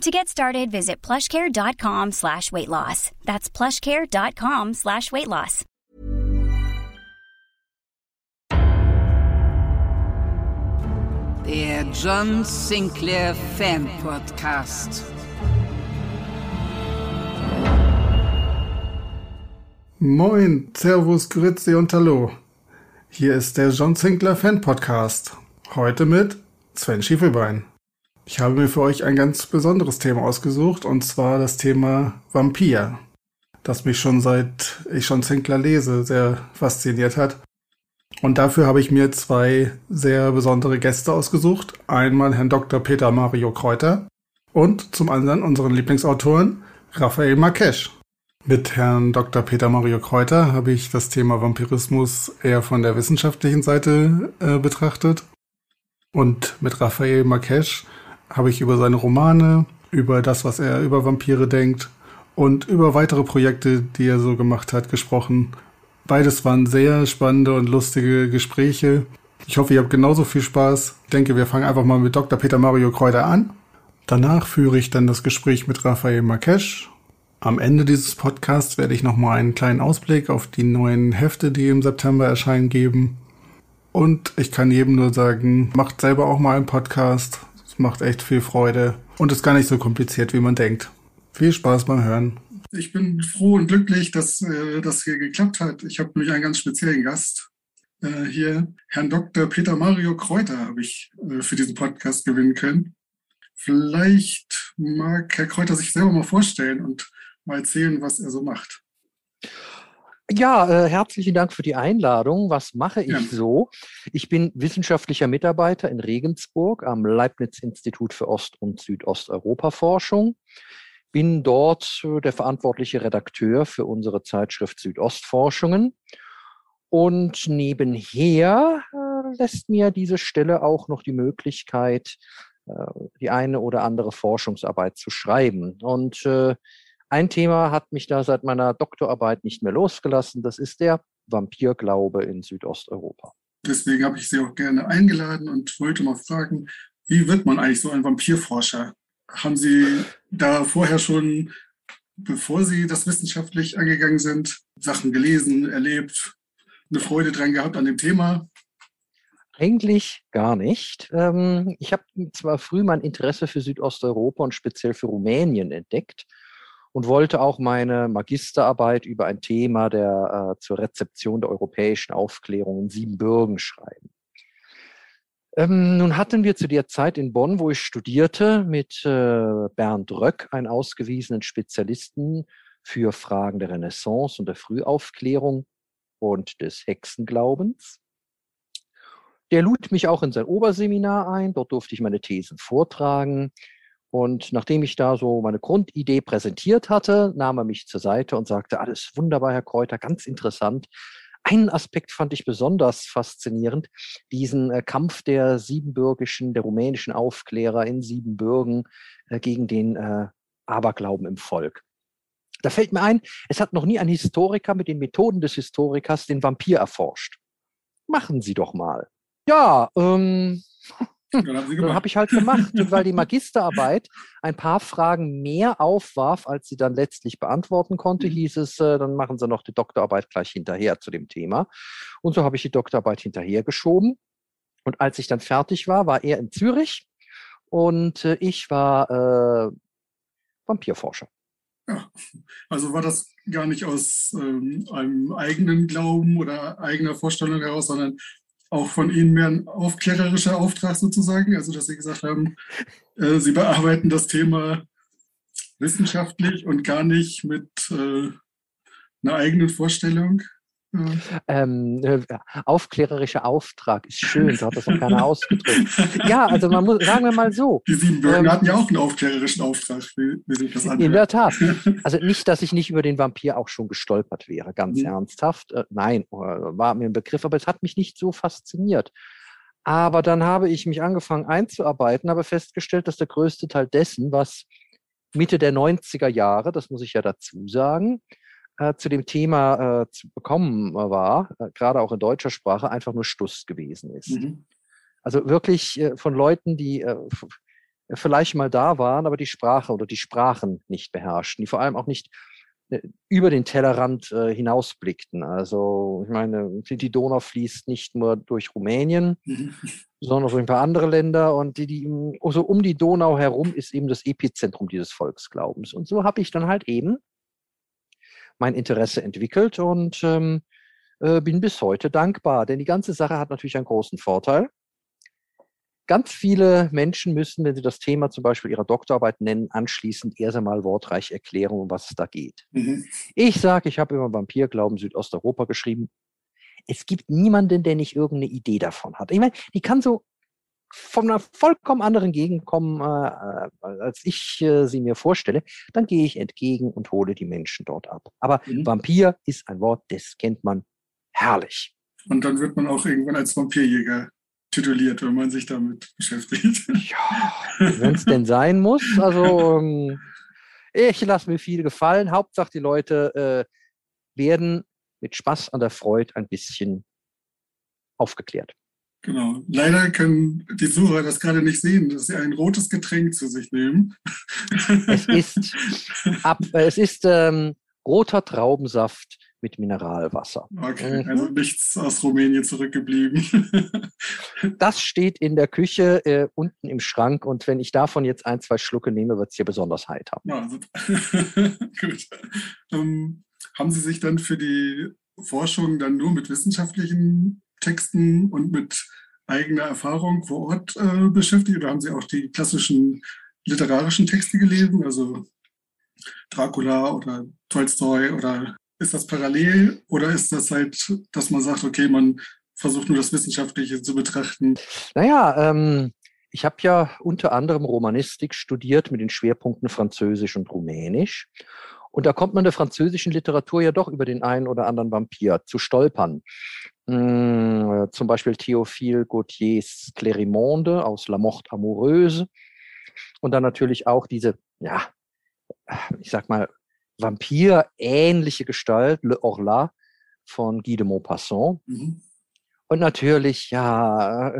To get started, visit plushcare.com slash weight loss. That's plushcare.com slash weight loss. Der John Sinclair Fan Podcast. Moin, Servus, Grüezi und Hallo. Hier ist der John Sinclair Fan Podcast. Heute mit Sven Schiefelbein. Ich habe mir für euch ein ganz besonderes Thema ausgesucht und zwar das Thema Vampir, das mich schon seit ich schon Sinclair lese sehr fasziniert hat. Und dafür habe ich mir zwei sehr besondere Gäste ausgesucht. Einmal Herrn Dr. Peter Mario Kräuter und zum anderen unseren Lieblingsautoren Raphael Marquesch. Mit Herrn Dr. Peter Mario Kräuter habe ich das Thema Vampirismus eher von der wissenschaftlichen Seite äh, betrachtet. Und mit Raphael Marquesch habe ich über seine Romane, über das, was er über Vampire denkt und über weitere Projekte, die er so gemacht hat, gesprochen. Beides waren sehr spannende und lustige Gespräche. Ich hoffe, ihr habt genauso viel Spaß. Ich denke, wir fangen einfach mal mit Dr. Peter Mario Kräuter an. Danach führe ich dann das Gespräch mit Raphael Marquesch. Am Ende dieses Podcasts werde ich nochmal einen kleinen Ausblick auf die neuen Hefte, die im September erscheinen, geben. Und ich kann jedem nur sagen, macht selber auch mal einen Podcast. Es macht echt viel Freude und ist gar nicht so kompliziert, wie man denkt. Viel Spaß beim Hören. Ich bin froh und glücklich, dass äh, das hier geklappt hat. Ich habe nämlich einen ganz speziellen Gast äh, hier. Herrn Dr. Peter Mario Kräuter habe ich äh, für diesen Podcast gewinnen können. Vielleicht mag Herr Kräuter sich selber mal vorstellen und mal erzählen, was er so macht. Ja, äh, herzlichen Dank für die Einladung. Was mache ich ja. so? Ich bin wissenschaftlicher Mitarbeiter in Regensburg am Leibniz-Institut für Ost- und Südosteuropa-Forschung. Bin dort äh, der verantwortliche Redakteur für unsere Zeitschrift Südostforschungen. Und nebenher äh, lässt mir diese Stelle auch noch die Möglichkeit, äh, die eine oder andere Forschungsarbeit zu schreiben. Und äh, ein Thema hat mich da seit meiner Doktorarbeit nicht mehr losgelassen. Das ist der Vampirglaube in Südosteuropa. Deswegen habe ich Sie auch gerne eingeladen und wollte mal fragen, wie wird man eigentlich so ein Vampirforscher? Haben Sie da vorher schon, bevor Sie das wissenschaftlich angegangen sind, Sachen gelesen, erlebt, eine Freude dran gehabt an dem Thema? Eigentlich gar nicht. Ähm, ich habe zwar früh mein Interesse für Südosteuropa und speziell für Rumänien entdeckt und wollte auch meine Magisterarbeit über ein Thema der äh, zur Rezeption der europäischen Aufklärung in Siebenbürgen schreiben. Ähm, nun hatten wir zu der Zeit in Bonn, wo ich studierte, mit äh, Bernd Röck, einen ausgewiesenen Spezialisten für Fragen der Renaissance und der Frühaufklärung und des Hexenglaubens. Der lud mich auch in sein Oberseminar ein. Dort durfte ich meine Thesen vortragen. Und nachdem ich da so meine Grundidee präsentiert hatte, nahm er mich zur Seite und sagte, alles wunderbar, Herr Kräuter, ganz interessant. Einen Aspekt fand ich besonders faszinierend, diesen äh, Kampf der siebenbürgischen, der rumänischen Aufklärer in Siebenbürgen äh, gegen den äh, Aberglauben im Volk. Da fällt mir ein, es hat noch nie ein Historiker mit den Methoden des Historikers den Vampir erforscht. Machen Sie doch mal. Ja, ähm, dann habe ich halt gemacht. Und weil die Magisterarbeit ein paar Fragen mehr aufwarf, als sie dann letztlich beantworten konnte, mhm. hieß es, äh, dann machen Sie noch die Doktorarbeit gleich hinterher zu dem Thema. Und so habe ich die Doktorarbeit hinterher geschoben. Und als ich dann fertig war, war er in Zürich und äh, ich war äh, Vampirforscher. Ja, also war das gar nicht aus ähm, einem eigenen Glauben oder eigener Vorstellung heraus, sondern auch von Ihnen mehr ein aufklärerischer Auftrag sozusagen, also dass Sie gesagt haben, äh, Sie bearbeiten das Thema wissenschaftlich und gar nicht mit äh, einer eigenen Vorstellung. Mhm. Ähm, äh, aufklärerischer Auftrag ist schön, so hat das noch keiner ausgedrückt. Ja, also man muss, sagen wir mal so. Die Siebenbürgen ähm, hatten ja auch einen aufklärerischen Auftrag, wie, wie sich das anhört. In der Tat. Also nicht, dass ich nicht über den Vampir auch schon gestolpert wäre, ganz mhm. ernsthaft. Äh, nein, äh, war mir ein Begriff, aber es hat mich nicht so fasziniert. Aber dann habe ich mich angefangen einzuarbeiten, habe festgestellt, dass der größte Teil dessen, was Mitte der 90er Jahre, das muss ich ja dazu sagen, äh, zu dem Thema äh, zu bekommen war, äh, gerade auch in deutscher Sprache, einfach nur Stuss gewesen ist. Mhm. Also wirklich äh, von Leuten, die äh, vielleicht mal da waren, aber die Sprache oder die Sprachen nicht beherrschten, die vor allem auch nicht äh, über den Tellerrand äh, hinausblickten. Also ich meine, die Donau fließt nicht nur durch Rumänien, mhm. sondern durch ein paar andere Länder und die, die also um die Donau herum ist eben das Epizentrum dieses Volksglaubens. Und so habe ich dann halt eben mein Interesse entwickelt und ähm, äh, bin bis heute dankbar, denn die ganze Sache hat natürlich einen großen Vorteil. Ganz viele Menschen müssen, wenn sie das Thema zum Beispiel ihrer Doktorarbeit nennen, anschließend erst einmal wortreich erklären, um was es da geht. Mhm. Ich sage, ich habe über Vampirglauben Südosteuropa geschrieben. Es gibt niemanden, der nicht irgendeine Idee davon hat. Ich meine, die kann so von einer vollkommen anderen Gegend kommen, äh, äh, als ich äh, sie mir vorstelle, dann gehe ich entgegen und hole die Menschen dort ab. Aber mhm. Vampir ist ein Wort, das kennt man herrlich. Und dann wird man auch irgendwann als Vampirjäger tituliert, wenn man sich damit beschäftigt. Ja, wenn es denn sein muss. Also ähm, ich lasse mir viel gefallen. Hauptsache die Leute äh, werden mit Spaß an der Freude ein bisschen aufgeklärt. Genau. Leider können die Sucher das gerade nicht sehen, dass sie ein rotes Getränk zu sich nehmen. Es ist, ab, es ist ähm, roter Traubensaft mit Mineralwasser. Okay, mhm. also nichts aus Rumänien zurückgeblieben. Das steht in der Küche äh, unten im Schrank und wenn ich davon jetzt ein, zwei Schlucke nehme, wird es hier besonders heiter. Ja, Gut. Ähm, haben Sie sich dann für die Forschung dann nur mit wissenschaftlichen Texten und mit eigener Erfahrung vor Ort äh, beschäftigt? Oder haben Sie auch die klassischen literarischen Texte gelesen, also Dracula oder Tolstoi? Oder ist das parallel oder ist das halt, dass man sagt, okay, man versucht nur das Wissenschaftliche zu betrachten? Naja, ähm, ich habe ja unter anderem Romanistik studiert mit den Schwerpunkten Französisch und Rumänisch. Und da kommt man der französischen Literatur ja doch über den einen oder anderen Vampir zu stolpern. Hm, zum Beispiel Théophile Gautiers Clérimonde aus La Morte Amoureuse. Und dann natürlich auch diese, ja, ich sag mal, Vampir-ähnliche Gestalt, Le Orla von Guy de Maupassant. Mhm. Und natürlich, ja,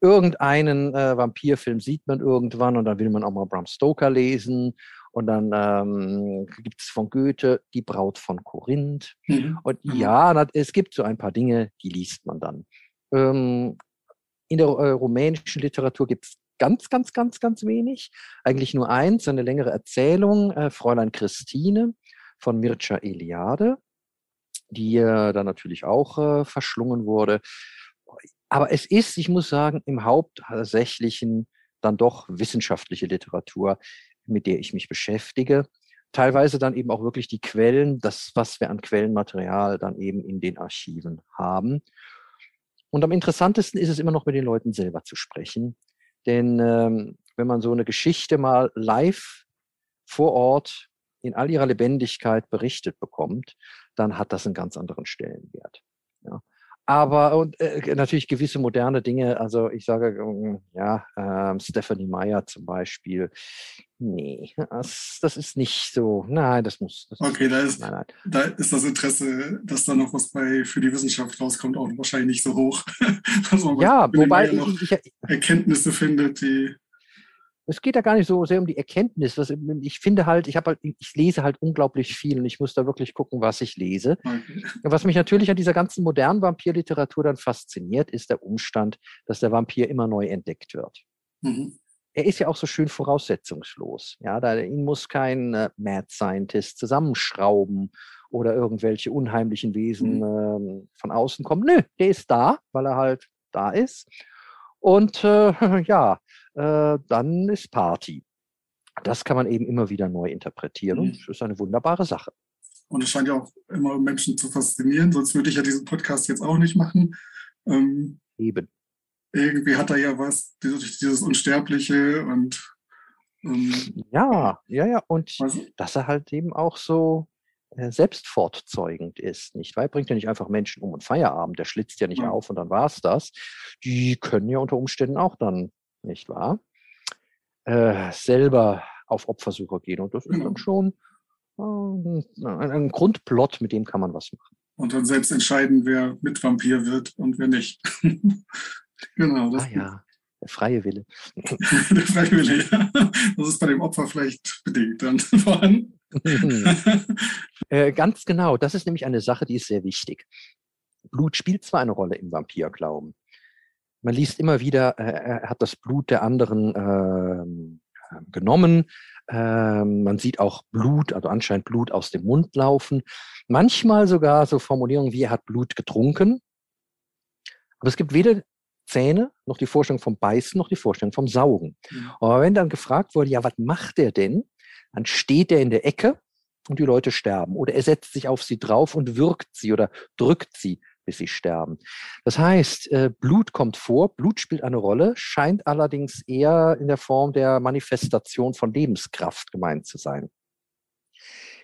irgendeinen äh, Vampirfilm sieht man irgendwann und dann will man auch mal Bram Stoker lesen und dann ähm, gibt es von Goethe die Braut von Korinth. Mhm. Und mhm. ja, es gibt so ein paar Dinge, die liest man dann. Ähm, in der äh, rumänischen Literatur gibt es ganz, ganz, ganz, ganz wenig. Eigentlich nur eins, eine längere Erzählung, äh, Fräulein Christine von Mircea Eliade, die äh, dann natürlich auch äh, verschlungen wurde. Aber es ist, ich muss sagen, im Hauptsächlichen dann doch wissenschaftliche Literatur, mit der ich mich beschäftige. Teilweise dann eben auch wirklich die Quellen, das, was wir an Quellenmaterial dann eben in den Archiven haben. Und am interessantesten ist es immer noch mit den Leuten selber zu sprechen. Denn ähm, wenn man so eine Geschichte mal live vor Ort in all ihrer Lebendigkeit berichtet bekommt, dann hat das einen ganz anderen Stellenwert. Ja. Aber und äh, natürlich gewisse moderne Dinge, also ich sage, ähm, ja, ähm, Stephanie Meyer zum Beispiel, nee, das, das ist nicht so, nein, das muss. Das okay, da ist, nein, nein. da ist das Interesse, dass da noch was bei für die Wissenschaft rauskommt, auch wahrscheinlich nicht so hoch. ja, wobei ich, ich, Erkenntnisse findet, die es geht da gar nicht so sehr um die Erkenntnis. Was, ich finde halt, ich habe halt, ich lese halt unglaublich viel und ich muss da wirklich gucken, was ich lese. Okay. Was mich natürlich an dieser ganzen modernen Vampirliteratur dann fasziniert, ist der Umstand, dass der Vampir immer neu entdeckt wird. Mhm. Er ist ja auch so schön voraussetzungslos. Ja, da ihn muss kein äh, Mad Scientist zusammenschrauben oder irgendwelche unheimlichen Wesen mhm. äh, von außen kommen. Nö, der ist da, weil er halt da ist. Und äh, ja, äh, dann ist Party. Das kann man eben immer wieder neu interpretieren. Mhm. Das ist eine wunderbare Sache. Und es scheint ja auch immer Menschen zu faszinieren, sonst würde ich ja diesen Podcast jetzt auch nicht machen. Ähm, Eben. Irgendwie hat er ja was, dieses, dieses Unsterbliche und ähm, ja, ja, ja. Und was? dass er halt eben auch so selbstfortzeugend ist, nicht wahr? Bringt ja nicht einfach Menschen um und Feierabend, der schlitzt ja nicht ja. auf und dann war es das. Die können ja unter Umständen auch dann, nicht wahr? Äh, selber auf Opfersuche gehen. Und das ist genau. dann schon äh, ein, ein Grundplot, mit dem kann man was machen. Und dann selbst entscheiden, wer mit Vampir wird und wer nicht. genau. Das ah ja, der freie Wille. der freie Wille, ja. Das ist bei dem Opfer vielleicht bedingt dann vorhanden. äh, ganz genau, das ist nämlich eine Sache, die ist sehr wichtig. Blut spielt zwar eine Rolle im Vampirglauben. Man liest immer wieder, äh, er hat das Blut der anderen äh, genommen. Ähm, man sieht auch Blut, also anscheinend Blut aus dem Mund laufen. Manchmal sogar so Formulierungen wie er hat Blut getrunken. Aber es gibt weder Zähne, noch die Vorstellung vom Beißen, noch die Vorstellung vom Saugen. Mhm. Aber wenn dann gefragt wurde, ja, was macht er denn? Dann steht er in der Ecke und die Leute sterben. Oder er setzt sich auf sie drauf und wirkt sie oder drückt sie, bis sie sterben. Das heißt, äh, Blut kommt vor, Blut spielt eine Rolle, scheint allerdings eher in der Form der Manifestation von Lebenskraft gemeint zu sein.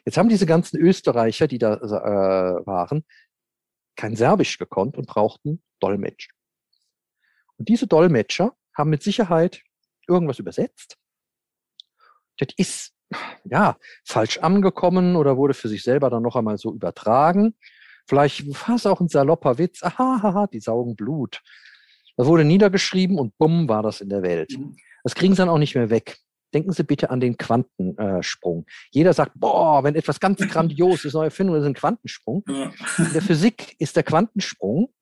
Jetzt haben diese ganzen Österreicher, die da äh, waren, kein Serbisch gekonnt und brauchten Dolmetsch. Und diese Dolmetscher haben mit Sicherheit irgendwas übersetzt. Das ist ja, falsch angekommen oder wurde für sich selber dann noch einmal so übertragen. Vielleicht war es auch ein salopper Witz. Aha, die saugen Blut. Das wurde niedergeschrieben und bumm, war das in der Welt. Mhm. Das kriegen sie dann auch nicht mehr weg. Denken Sie bitte an den Quantensprung. Jeder sagt, boah, wenn etwas ganz grandios ist, neue Erfindung, ist ein Quantensprung. In der Physik ist der Quantensprung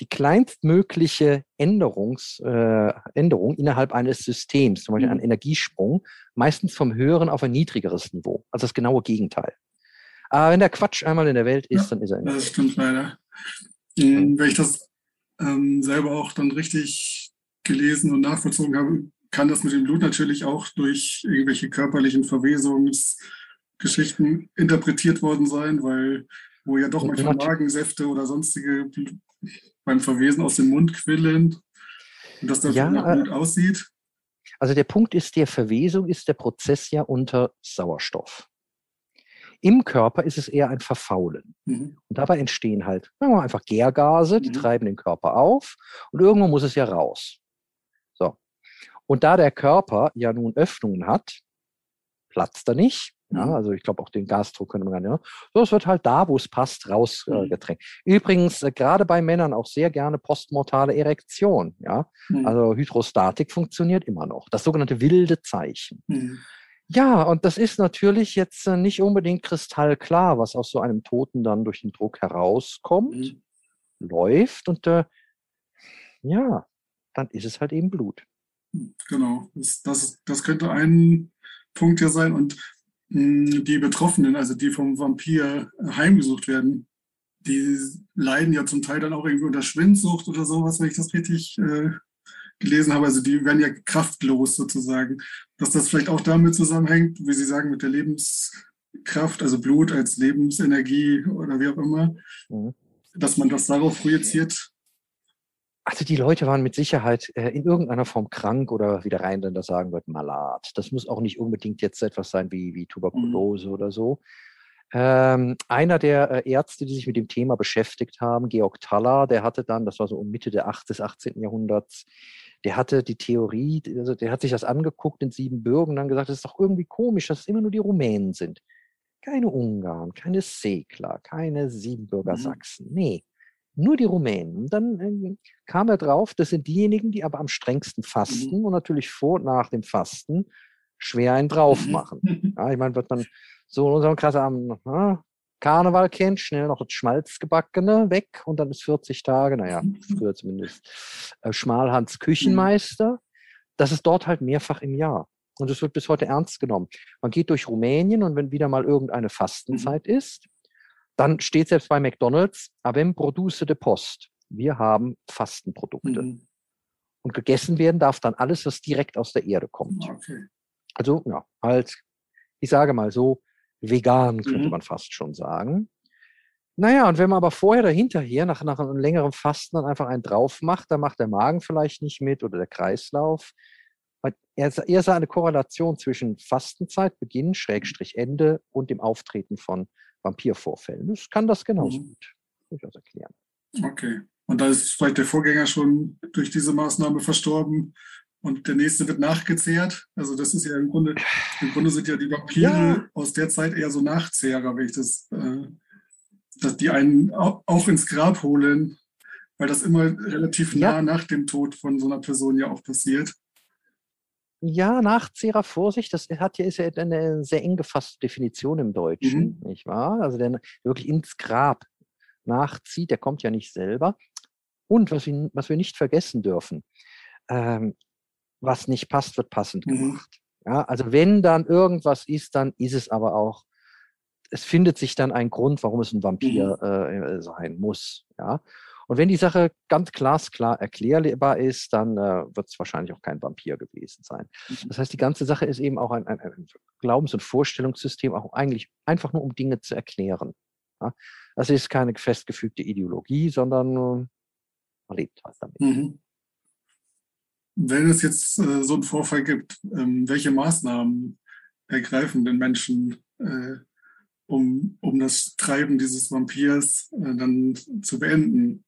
die kleinstmögliche Änderungs, äh, Änderung innerhalb eines Systems, zum Beispiel ein mhm. Energiesprung, meistens vom höheren auf ein niedrigeres Niveau. Also das genaue Gegenteil. Aber wenn der Quatsch einmal in der Welt ist, ja, dann ist er in der Das stimmt leider. Mhm. Wenn ich das ähm, selber auch dann richtig gelesen und nachvollzogen habe, kann das mit dem Blut natürlich auch durch irgendwelche körperlichen Verwesungsgeschichten interpretiert worden sein, weil wo ja doch manchmal Magensäfte oder sonstige beim Verwesen aus dem Mund quillen und dass das ja, nach Blut aussieht? Also der Punkt ist, der Verwesung ist der Prozess ja unter Sauerstoff. Im Körper ist es eher ein Verfaulen. Mhm. Und dabei entstehen halt sagen wir mal, einfach Gärgase, die mhm. treiben den Körper auf und irgendwo muss es ja raus. So. Und da der Körper ja nun Öffnungen hat, platzt er nicht, ja, mhm. also ich glaube auch den Gasdruck könnte man nicht. Ja. So, es wird halt da, wo es passt, rausgedrängt. Äh, Übrigens, äh, gerade bei Männern auch sehr gerne postmortale Erektion. Ja, mhm. also Hydrostatik funktioniert immer noch. Das sogenannte wilde Zeichen. Mhm. Ja, und das ist natürlich jetzt äh, nicht unbedingt kristallklar, was aus so einem Toten dann durch den Druck herauskommt, mhm. läuft und äh, ja, dann ist es halt eben Blut. Genau, das, das, das könnte ein Punkt ja sein. Und die Betroffenen, also die vom Vampir heimgesucht werden, die leiden ja zum Teil dann auch irgendwie unter Schwindsucht oder sowas, wenn ich das richtig äh, gelesen habe. Also die werden ja kraftlos sozusagen. Dass das vielleicht auch damit zusammenhängt, wie Sie sagen, mit der Lebenskraft, also Blut als Lebensenergie oder wie auch immer, mhm. dass man das darauf projiziert, also die Leute waren mit Sicherheit äh, in irgendeiner Form krank oder wie der Rheinländer sagen wird, malat. Das muss auch nicht unbedingt jetzt etwas sein wie, wie Tuberkulose mhm. oder so. Ähm, einer der äh, Ärzte, die sich mit dem Thema beschäftigt haben, Georg Thaler, der hatte dann, das war so um Mitte der 8. des 18. Jahrhunderts, der hatte die Theorie, also der hat sich das angeguckt in Siebenbürgen und dann gesagt, das ist doch irgendwie komisch, dass es immer nur die Rumänen sind. Keine Ungarn, keine Segler, keine Siebenbürger mhm. Sachsen. Nee, nur die Rumänen. Und dann äh, kam er drauf, das sind diejenigen, die aber am strengsten fasten mhm. und natürlich vor und nach dem Fasten schwer einen drauf mhm. machen. Ja, ich meine, wird man so in unserem Kreis am na, Karneval kennt, schnell noch das Schmalzgebackene weg und dann ist 40 Tage, naja, mhm. früher zumindest, äh, Schmalhans Küchenmeister. Das ist dort halt mehrfach im Jahr. Und es wird bis heute ernst genommen. Man geht durch Rumänien und wenn wieder mal irgendeine Fastenzeit mhm. ist, dann steht selbst bei McDonald's, avem produce de post. Wir haben Fastenprodukte. Mhm. Und gegessen werden darf dann alles, was direkt aus der Erde kommt. Okay. Also, ja, halt, ich sage mal so, vegan, könnte Mhm. man fast schon sagen. Naja, und wenn man aber vorher oder hinterher nach, nach einem längeren Fasten dann einfach einen drauf macht, dann macht der Magen vielleicht nicht mit oder der Kreislauf. Er, sah- er sah eine Korrelation zwischen Fastenzeit, Beginn, Schrägstrich Ende und dem Auftreten von Vampirvorfällen. Das kann das genauso Mhm. gut durchaus erklären. Okay. Und da ist vielleicht der Vorgänger schon durch diese Maßnahme verstorben und der nächste wird nachgezehrt. Also das ist ja im Grunde, im Grunde sind ja die Vampire Ja. aus der Zeit eher so Nachzehrer, wenn ich das, äh, dass die einen au- auch ins Grab holen, weil das immer relativ Ja. nah nach dem Tod von so einer Person ja auch passiert. Ja, Nachzehrer, Vorsicht, das hat ja, ist ja eine sehr eng gefasste Definition im Deutschen, nicht wahr? Also der wirklich ins Grab nachzieht, der kommt ja nicht selber. Und was wir, was wir nicht vergessen dürfen, ähm, was nicht passt, wird passend Mhm. gemacht. Ja, also wenn dann irgendwas ist, dann ist es aber auch, es findet sich dann ein Grund, warum es ein Vampir äh, sein muss. Ja. Und wenn die Sache ganz glasklar erklärbar ist, dann äh, wird es wahrscheinlich auch kein Vampir gewesen sein. Das heißt, die ganze Sache ist eben auch ein, ein, ein Glaubens- und Vorstellungssystem, auch eigentlich einfach nur um Dinge zu erklären. Ja. Das ist keine festgefügte Ideologie, sondern äh, man lebt halt damit. Mhm. Wenn es jetzt äh, so einen Vorfall gibt, ähm, welche Maßnahmen ergreifen denn Menschen, äh, um, um das Treiben dieses Vampirs äh, dann zu beenden?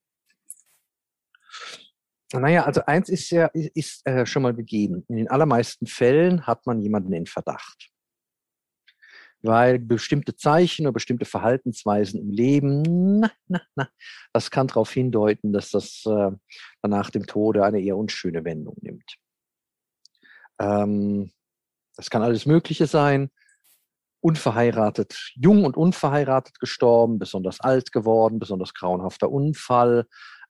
Naja, also eins ist ja ist, äh, schon mal gegeben. In den allermeisten Fällen hat man jemanden in Verdacht. Weil bestimmte Zeichen oder bestimmte Verhaltensweisen im Leben, na, na, na, das kann darauf hindeuten, dass das äh, nach dem Tode eine eher unschöne Wendung nimmt. Ähm, das kann alles Mögliche sein. Unverheiratet, jung und unverheiratet gestorben, besonders alt geworden, besonders grauenhafter Unfall,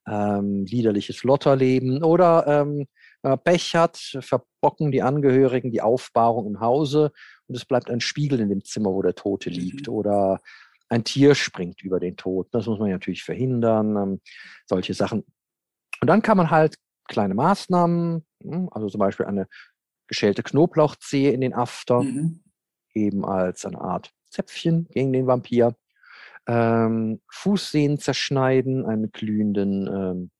ähm, liederliches Lotterleben oder ähm, wenn man Pech hat, verbocken die Angehörigen die Aufbahrung im Hause und es bleibt ein Spiegel in dem Zimmer, wo der Tote liegt. Mhm. Oder ein Tier springt über den Toten. Das muss man natürlich verhindern. Ähm, solche Sachen. Und dann kann man halt kleine Maßnahmen, hm, also zum Beispiel eine geschälte Knoblauchzehe in den After, Mhm. eben als eine Art Zäpfchen gegen den Vampir. Ähm, Fußsehnen zerschneiden, einen glühenden ähm,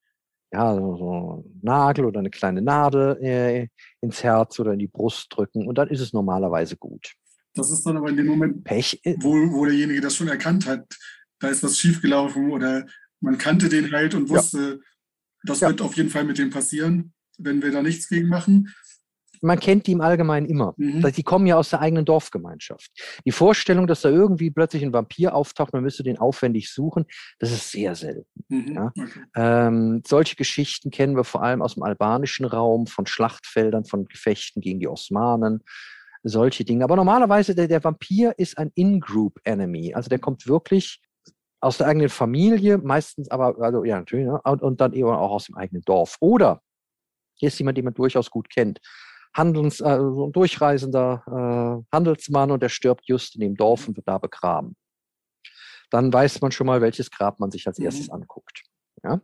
ja, so, so Nagel oder eine kleine Nadel äh, ins Herz oder in die Brust drücken und dann ist es normalerweise gut. Das ist dann aber in dem Moment, Pech, äh, wo, wo derjenige das schon erkannt hat, da ist was schiefgelaufen oder man kannte den halt und Ja. wusste, das Ja. wird auf jeden Fall mit dem passieren, wenn wir da nichts gegen machen. Man kennt die im Allgemeinen immer. Mhm. Die kommen ja aus der eigenen Dorfgemeinschaft. Die Vorstellung, dass da irgendwie plötzlich ein Vampir auftaucht, man müsste den aufwendig suchen, das ist sehr selten. Mhm. Ja. Okay. Ähm, solche Geschichten kennen wir vor allem aus dem albanischen Raum, von Schlachtfeldern, von Gefechten gegen die Osmanen, solche Dinge. Aber normalerweise, der, der Vampir ist ein In-Group-Enemy. Also der kommt wirklich aus der eigenen Familie, meistens aber, also ja, natürlich, ne? und, und dann eben auch aus dem eigenen Dorf. Oder hier ist jemand, den man durchaus gut kennt. Handels, äh, so ein durchreisender äh, Handelsmann und der stirbt just in dem Dorf und wird da begraben. Dann weiß man schon mal, welches Grab man sich als Mhm. erstes anguckt. Ja?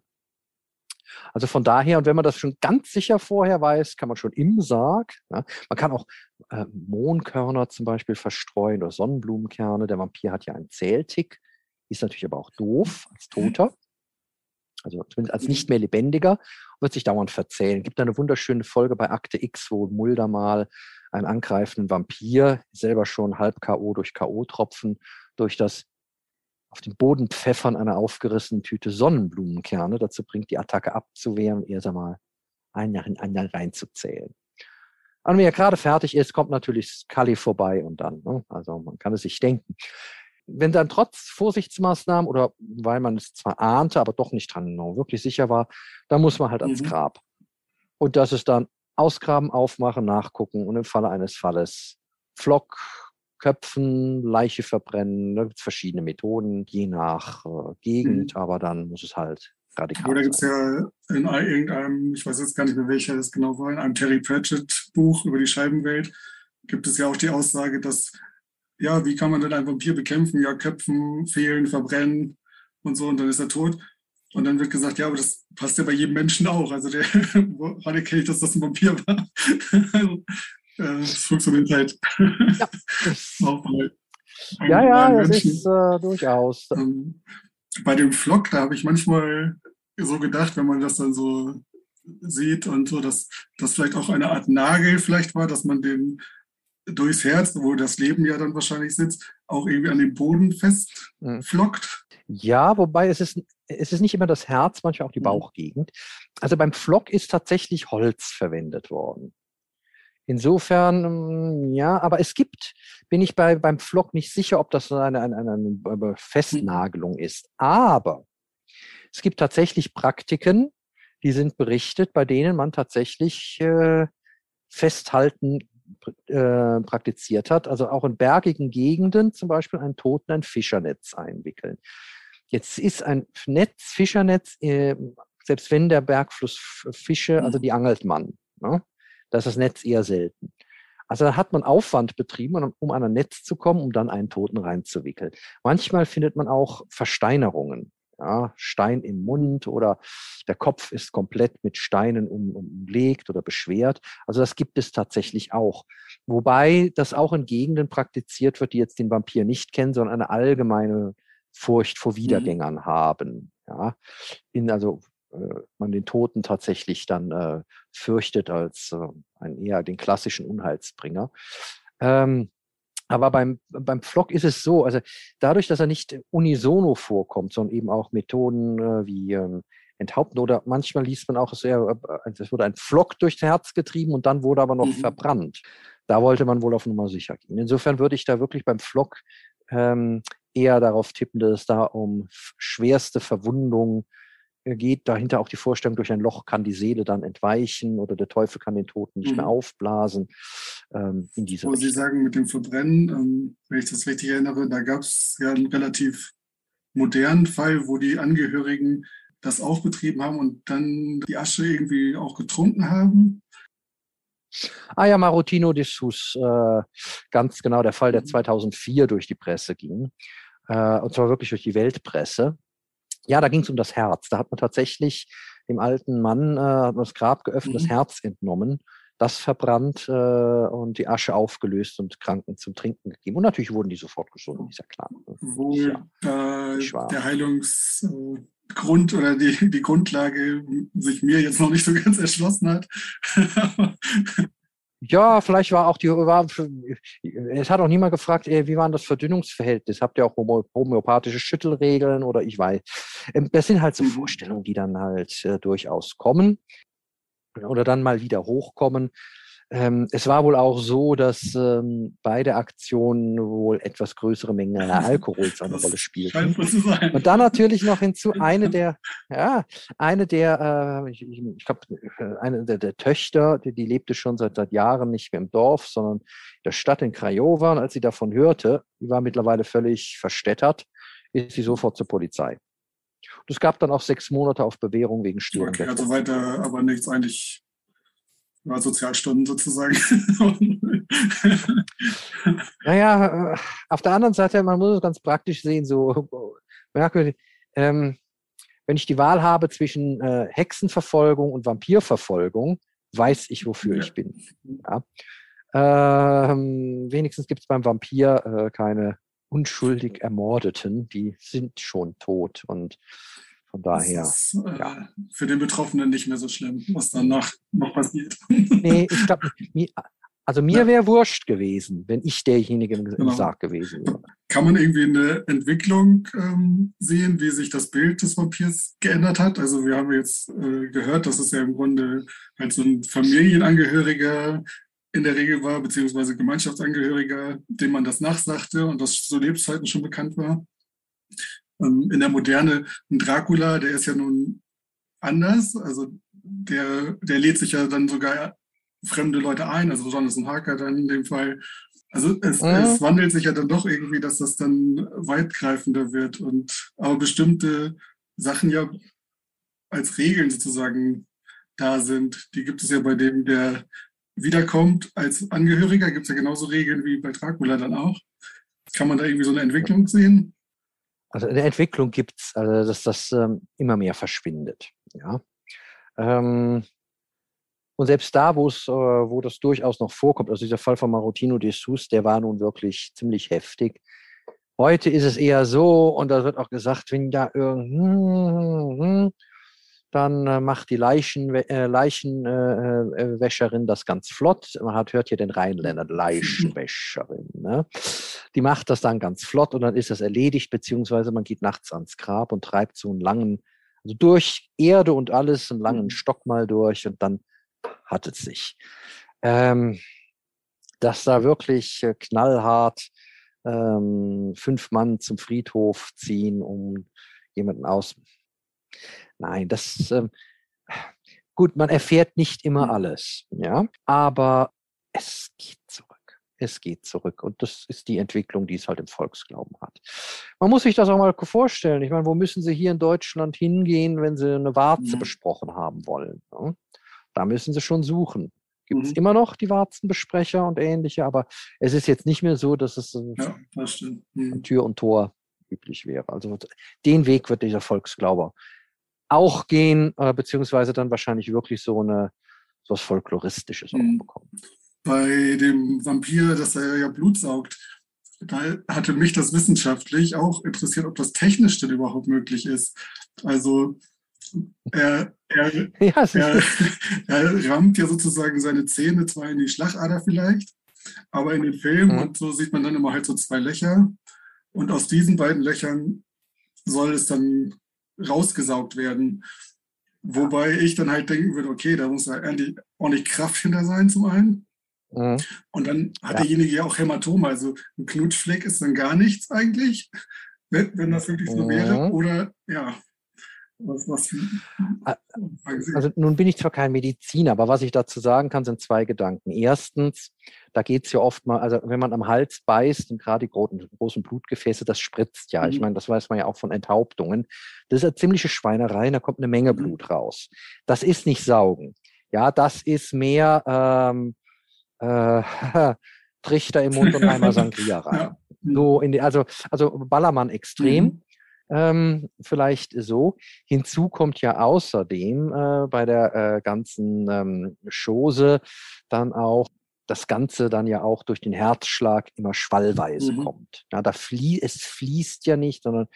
Also von daher, und wenn man das schon ganz sicher vorher weiß, kann man schon im Sarg, ja, man kann auch äh, Mohnkörner zum Beispiel verstreuen oder Sonnenblumenkerne. Der Vampir hat ja einen Zähltick, ist natürlich aber auch doof als Toter. Also zumindest als nicht mehr lebendiger, wird sich dauernd verzählen. Gibt da eine wunderschöne Folge bei Akte X, wo Mulder mal einen angreifenden Vampir, selber schon halb K.O. durch K.O.-Tropfen, durch das auf den Boden pfeffern einer aufgerissenen Tüte Sonnenblumenkerne dazu bringt, die Attacke abzuwehren und erst einmal einen nach dem anderen reinzuzählen. Und wenn er gerade fertig ist, kommt natürlich Scully vorbei und dann, ne? also man kann es sich denken. Wenn dann trotz Vorsichtsmaßnahmen oder weil man es zwar ahnte, aber doch nicht dran genau wirklich sicher war, dann muss man halt ans Mhm. Grab. Und das ist dann ausgraben, aufmachen, nachgucken und im Falle eines Falles Flock, Köpfen, Leiche verbrennen. Da gibt es verschiedene Methoden, je nach äh, Gegend, aber dann muss es halt radikal Oder gibt es ja in ein- irgendeinem, ich weiß jetzt gar nicht mehr welcher es genau war, in einem Terry Pratchett Buch über die Scheibenwelt, gibt es ja auch die Aussage, dass, ja, wie kann man denn einen Vampir bekämpfen? Ja, köpfen, fehlen, verbrennen und so, und dann ist er tot. Und dann wird gesagt, ja, aber das passt ja bei jedem Menschen auch. Also der, erkenne ich, dass das ein Vampir war? also, äh, das funktioniert halt Ja, das, auch bei Ja, ja, das Menschen. ist äh, durchaus. Ähm, bei dem Vlog, da habe ich manchmal so gedacht, wenn man das dann so sieht und so, dass das vielleicht auch eine Art Nagel vielleicht war, dass man den durchs Herz, wo das Leben ja dann wahrscheinlich sitzt, auch irgendwie an den Boden festflockt. Ja, wobei es ist, es ist nicht immer das Herz, manchmal auch die mhm. Bauchgegend. Also beim Flock ist tatsächlich Holz verwendet worden. Insofern, mm, ja, aber es gibt, bin ich bei, beim Flock nicht sicher, ob das eine, eine, eine Festnagelung ist. Aber es gibt tatsächlich Praktiken, die sind berichtet, bei denen man tatsächlich äh, Festhalten äh, praktiziert hat. Also auch in bergigen Gegenden zum Beispiel einen Toten ein Fischernetz einwickeln. Jetzt ist ein Netz, Fischernetz, äh, selbst wenn der Bergfluss Fische, also die angelt man. Ne? Da ist das Netz eher selten. Also da hat man Aufwand betrieben, um an ein Netz zu kommen, um dann einen Toten reinzuwickeln. Manchmal findet man auch Versteinerungen ja, Stein im Mund oder der Kopf ist komplett mit Steinen um, umlegt oder beschwert. Also das gibt es tatsächlich auch. Wobei das auch in Gegenden praktiziert wird, die jetzt den Vampir nicht kennen, sondern eine allgemeine Furcht vor mhm. Wiedergängern mhm. haben. Ja, in, also äh, man den Toten tatsächlich dann äh, fürchtet als äh, ein eher den klassischen Unheilsbringer. Ähm, aber beim, beim Flock ist es so, also dadurch, dass er nicht unisono vorkommt, sondern eben auch Methoden äh, wie ähm, Enthaupten oder manchmal liest man auch, es, äh, wurde ein Flock durchs Herz getrieben und dann wurde aber noch mhm. verbrannt. Da wollte man wohl auf Nummer sicher gehen. Insofern würde ich da wirklich beim Flock ähm, eher darauf tippen, dass es da um schwerste Verwundungen geht dahinter auch die Vorstellung, durch ein Loch kann die Seele dann entweichen oder der Teufel kann den Toten nicht mhm. mehr aufblasen. Ähm, in diese Wo Sie sagen, mit dem Verbrennen, ähm, wenn ich das richtig erinnere, da gab es ja einen relativ modernen Fall, wo die Angehörigen das auch betrieben haben und dann die Asche irgendwie auch getrunken haben. Ah ja, Marotino de Sus, äh, ganz genau der Fall, der 2004 mhm. durch die Presse ging. Äh, und zwar wirklich durch die Weltpresse. Ja, da ging es um das Herz. Da hat man tatsächlich dem alten Mann äh, das Grab geöffnet, mhm. das Herz entnommen, das verbrannt äh, und die Asche aufgelöst und Kranken zum Trinken gegeben. Und natürlich wurden die sofort gesunden, ist ja klar. Wohl ja, äh, der Heilungsgrund oder die, die Grundlage sich mir jetzt noch nicht so ganz erschlossen hat. Ja, vielleicht war auch die, war, es hat auch niemand gefragt, ey, wie war das Verdünnungsverhältnis? Habt ihr auch homöopathische Schüttelregeln oder ich weiß. Ähm, das sind halt so mhm. Vorstellungen, die dann halt äh, durchaus kommen oder dann mal wieder hochkommen. Ähm, es war wohl auch so, dass ähm, beide Aktionen wohl etwas größere Mengen Alkohols eine Rolle spielten. Und dann natürlich noch hinzu eine der, ja, eine der, äh, ich, ich glaube, äh, eine der, der Töchter, die, die, lebte schon seit, seit Jahren nicht mehr im Dorf, sondern in der Stadt in Craiova. Und als sie davon hörte, die war mittlerweile völlig verstädtert, ist sie sofort zur Polizei. Und es gab dann auch sechs Monate auf Bewährung wegen Stehlen. Okay, also weiter, aber nichts eigentlich ja, Sozialstunden sozusagen. naja, auf der anderen Seite, man muss es ganz praktisch sehen, so merkwürdig. Ähm, wenn ich die Wahl habe zwischen äh, Hexenverfolgung und Vampirverfolgung, weiß ich, wofür ja. ich bin. Ja. Ähm, wenigstens gibt es beim Vampir äh, keine unschuldig Ermordeten, die sind schon tot. Und von daher. Das ist, äh, ja. Für den Betroffenen nicht mehr so schlimm, was danach noch passiert. Nee, ich glaube, also mir ja. wäre wurscht gewesen, wenn ich derjenige im genau. Sarg gewesen wäre. Kann man irgendwie eine Entwicklung ähm, sehen, wie sich das Bild des Vampirs geändert hat? Also wir haben jetzt äh, gehört, dass es ja im Grunde halt so ein Familienangehöriger in der Regel war, beziehungsweise Gemeinschaftsangehöriger, dem man das nachsagte und das zu Lebzeiten schon bekannt war. Ähm, in der Moderne ein Dracula, der ist ja nun anders. Also der, der lädt sich ja dann sogar fremde Leute ein, also besonders ein Haker dann in dem Fall. Also es, mhm. es, wandelt sich ja dann doch irgendwie, dass das dann weitgreifender wird und aber bestimmte Sachen ja als Regeln sozusagen da sind. Die gibt es ja bei dem, der wiederkommt als Angehöriger, gibt es ja genauso Regeln wie bei Dracula dann auch. Kann man da irgendwie so eine Entwicklung sehen? Also eine Entwicklung gibt es, also dass das ähm, immer mehr verschwindet. Ja. Ähm, und selbst da, wo es, äh, wo das durchaus noch vorkommt, also dieser Fall von Marotino de Sus, der war nun wirklich ziemlich heftig. Heute ist es eher so, und da wird auch gesagt, wenn da irgend, dann äh, macht die Leichen, äh, Leichenwäscherin äh, das ganz flott. Man hat, hört hier den Rheinländer, Leichenwäscherin. Ne? Die macht das dann ganz flott und dann ist das erledigt, beziehungsweise man geht nachts ans Grab und treibt so einen langen, also durch Erde und alles, einen langen mhm. Stock mal durch und dann hat es sich. Ähm, dass da wirklich äh, knallhart ähm, fünf Mann zum Friedhof ziehen, um jemanden aus. Nein, das ähm, gut, man erfährt nicht immer mhm. alles, ja, aber es geht zurück. Es geht zurück. Und das ist die Entwicklung, die es halt im Volksglauben hat. Man muss sich das auch mal vorstellen. Ich meine, wo müssen Sie hier in Deutschland hingehen, wenn Sie eine Warze ja. besprochen haben wollen? Ja? Da müssen Sie schon suchen. Gibt es mhm. immer noch die Warzenbesprecher und ähnliche, aber es ist jetzt nicht mehr so, dass es ja, das mhm. Tür und Tor üblich wäre. Also den Weg wird dieser Volksglaube auch gehen, äh, beziehungsweise dann wahrscheinlich wirklich so eine so was Folkloristisches mhm. bekommen. Bei dem Vampir, dass er ja Blut saugt, da hatte mich das wissenschaftlich auch interessiert, ob das technisch denn überhaupt möglich ist. Also er, er, ja, er, er, rammt ja sozusagen seine Zähne zwar in die Schlagader vielleicht, aber in den Filmen mhm. und so sieht man dann immer halt so zwei Löcher. Und aus diesen beiden Löchern soll es dann rausgesaugt werden. Wobei ich dann halt denken würde, okay, da muss ja eigentlich ordentlich Kraft hinter sein zum einen. Mhm. Und dann hat ja. derjenige ja auch Hämatome, also ein Knutschfleck ist dann gar nichts eigentlich, wenn, wenn das wirklich so mhm. wäre. Oder ja, was, was, also nun bin ich zwar kein Mediziner, aber was ich dazu sagen kann, sind zwei Gedanken. Erstens, da geht es ja oft mal, also wenn man am Hals beißt und gerade die großen, großen Blutgefäße, das spritzt ja. Mhm. Ich meine, das weiß man ja auch von Enthauptungen. Das ist eine ziemliche Schweinerei, da kommt eine Menge mhm. Blut raus. Das ist nicht Saugen. Ja, das ist mehr ähm, äh, Trichter im Mund und einmal Sangria rein. Ja. So in die, also, also Ballermann extrem. Mhm. Ähm, vielleicht so. Hinzu kommt ja außerdem äh, bei der äh, ganzen ähm, Chose dann auch das Ganze dann ja auch durch den Herzschlag immer schwallweise mhm. kommt. Ja, da flie es fließt ja nicht, sondern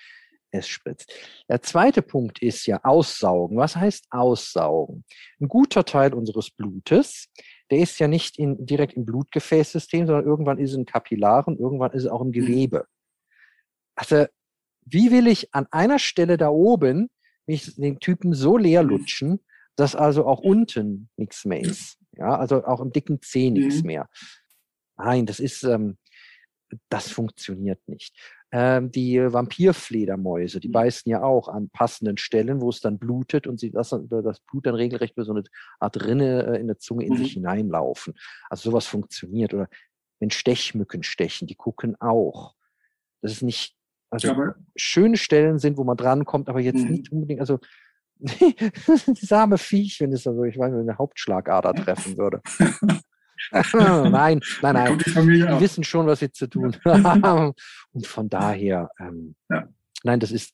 es spritzt. Der zweite Punkt ist ja Aussaugen. Was heißt Aussaugen? Ein guter Teil unseres Blutes, der ist ja nicht in, direkt im Blutgefäßsystem, sondern irgendwann ist es in Kapillaren, irgendwann ist es auch im mhm. Gewebe. Also wie will ich an einer Stelle da oben mich den Typen so leer lutschen, dass also auch unten nichts mehr ist. Ja, also auch im dicken Zeh nichts mhm. mehr. Nein, das ist, ähm, das funktioniert nicht. Ähm, die Vampirfledermäuse, die mhm. beißen ja auch an passenden Stellen, wo es dann blutet und sie lassen das Blut dann regelrecht über so eine Art Rinne äh, in der Zunge in mhm. sich hineinlaufen. Also sowas funktioniert. Oder wenn Stechmücken stechen, die gucken auch. Das ist nicht also ja, schöne Stellen sind, wo man drankommt, aber jetzt mhm. nicht unbedingt, also das arme Viech, wenn es also, ich weiß, eine Hauptschlagader treffen würde. nein, nein, nein. Die, die wissen schon, was sie zu tun haben. Und von daher, ähm, ja. nein, das ist.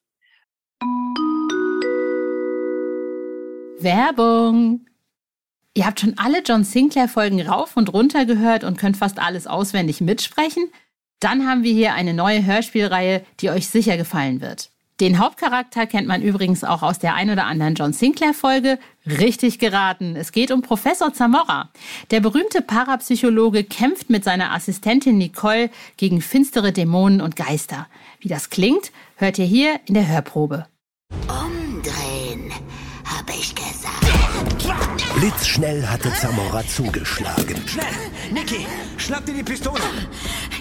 Werbung. Ihr habt schon alle John Sinclair-Folgen rauf und runter gehört und könnt fast alles auswendig mitsprechen? Dann haben wir hier eine neue Hörspielreihe, die euch sicher gefallen wird. Den Hauptcharakter kennt man übrigens auch aus der ein oder anderen John Sinclair-Folge. Richtig geraten. Es geht um Professor Zamora. Der berühmte Parapsychologe kämpft mit seiner Assistentin Nicole gegen finstere Dämonen und Geister. Wie das klingt, hört ihr hier in der Hörprobe. Umdrehen, hab ich gesagt. Blitzschnell hatte Zamora zugeschlagen. Schnell! Niki, schnapp dir die Pistole!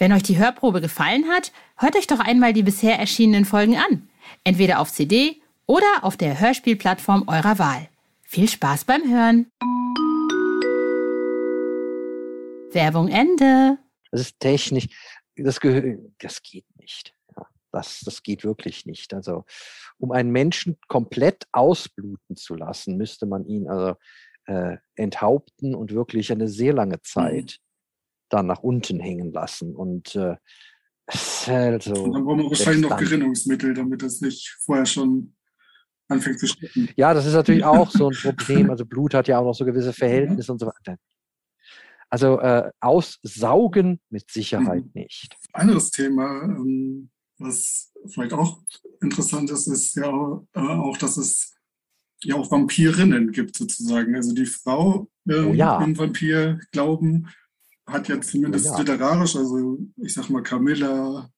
Wenn euch die Hörprobe gefallen hat, hört euch doch einmal die bisher erschienenen Folgen an. Entweder auf CD oder auf der Hörspielplattform eurer Wahl. Viel Spaß beim Hören. Werbung Ende. Das ist technisch, das, das geht nicht. Ja. Das, das geht wirklich nicht. Also, um einen Menschen komplett ausbluten zu lassen, müsste man ihn also äh, enthaupten und wirklich eine sehr lange Mhm. Zeit dann nach unten hängen lassen. Und äh, also, Und dann brauchen wir wahrscheinlich noch Gerinnungsmittel, damit das nicht vorher schon anfängt zu sticken. Ja, das ist natürlich auch so ein Problem. Also Blut hat ja auch noch so gewisse Verhältnisse und so weiter. Also äh, aussaugen mit Sicherheit Mhm. nicht. Anderes Thema, ähm, was vielleicht auch interessant ist, ist ja auch, äh, auch, dass es ja auch Vampirinnen gibt sozusagen. Also die Frau ähm, Oh ja. im Vampirglauben hat ja zumindest ja. literarisch, also ich sag mal Camilla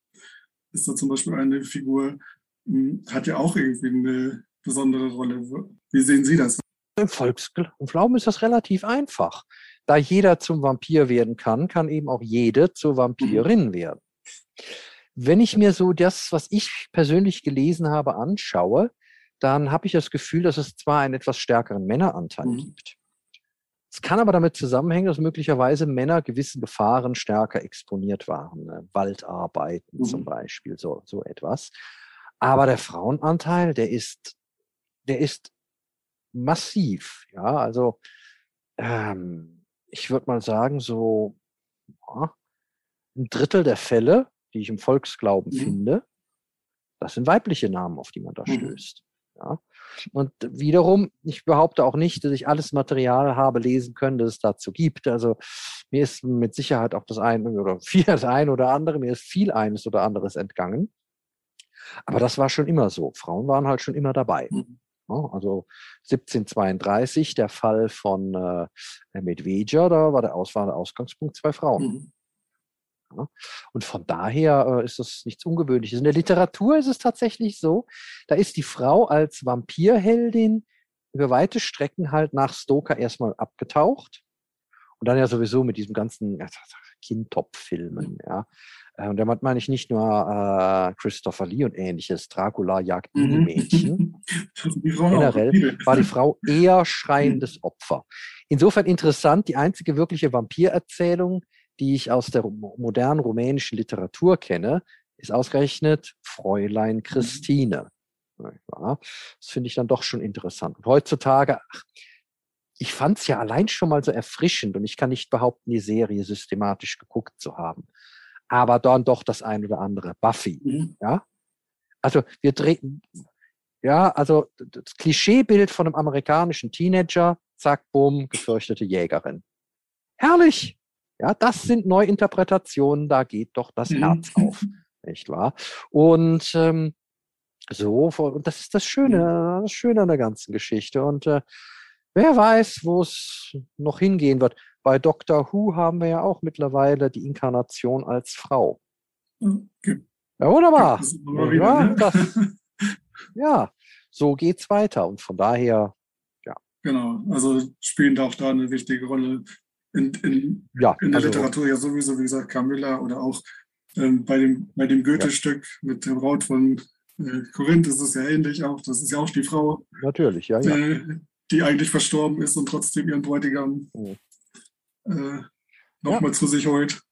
ist da zum Beispiel eine Figur, m, hat ja auch irgendwie eine besondere Rolle. Wie sehen Sie das? Im Volksglauben ist das relativ einfach. Da jeder zum Vampir werden kann, kann eben auch jede zur Vampirin werden. Wenn ich mir so das, was ich persönlich gelesen habe, anschaue, dann habe ich das Gefühl, dass es zwar einen etwas stärkeren Männeranteil Mhm. gibt. Es kann aber damit zusammenhängen, dass möglicherweise Männer gewissen Gefahren stärker exponiert waren. Ne? Waldarbeiten Mhm. zum Beispiel, so, so etwas. Aber der Frauenanteil, der ist, der ist massiv. Ja, also ähm, ich würde mal sagen, so ja, ein Drittel der Fälle, die ich im Volksglauben Mhm. finde, das sind weibliche Namen, auf die man da Mhm. stößt. Ja. Und wiederum, ich behaupte auch nicht, dass ich alles Material habe lesen können, das es dazu gibt. Also mir ist mit Sicherheit auch das eine oder viel das eine oder andere, mir ist viel eines oder anderes entgangen. Aber das war schon immer so. Frauen waren halt schon immer dabei. Ja, also 1732, der Fall von äh, Medveja, da war der, Aus, war der Ausgangspunkt zwei Frauen. Mhm. Und von daher äh, ist das nichts Ungewöhnliches. In der Literatur ist es tatsächlich so, da ist die Frau als Vampirheldin über weite Strecken halt nach Stoker erstmal abgetaucht. Und dann ja sowieso mit diesem ganzen ja, Kindtop-Filmen, ja. Äh, Und damit meine ich nicht nur äh, Christopher Lee und ähnliches, Dracula jagt Mhm. Mädchen. Generell war die Frau eher schreiendes Opfer. Insofern interessant, die einzige wirkliche Vampirerzählung, die ich aus der mo- modernen rumänischen Literatur kenne, ist ausgerechnet Fräulein Christine. Ja, das finde ich dann doch schon interessant. Und heutzutage, ach, ich fand es ja allein schon mal so erfrischend und ich kann nicht behaupten, die Serie systematisch geguckt zu haben. Aber dann doch das ein oder andere. Buffy. Mhm. Ja. Also wir drehen, ja, also das Klischeebild von einem amerikanischen Teenager, zack, bumm, gefürchtete Jägerin. Herrlich! Ja, das sind Neuinterpretationen, da geht doch das Mhm. Herz auf, nicht wahr? Und ähm, so, und das ist das Schöne, das Schöne an der ganzen Geschichte. Und äh, wer weiß, wo es noch hingehen wird. Bei Doctor Who haben wir ja auch mittlerweile die Inkarnation als Frau. Okay. Ja, wunderbar. Das immer Ja, wieder, ne? das, ja, so geht's weiter. Und von daher, Genau, also spielen da auch da eine wichtige Rolle. In, in, ja, in der also, Literatur ja sowieso, wie gesagt, Camilla oder auch ähm, bei dem, bei dem Goethe-Stück mit der Braut von äh, Korinth ist es ja ähnlich auch. Das ist ja auch die Frau, natürlich, ja, ja. äh, die eigentlich verstorben ist und trotzdem ihren Bräutigam Mhm. äh, nochmal zu sich holt.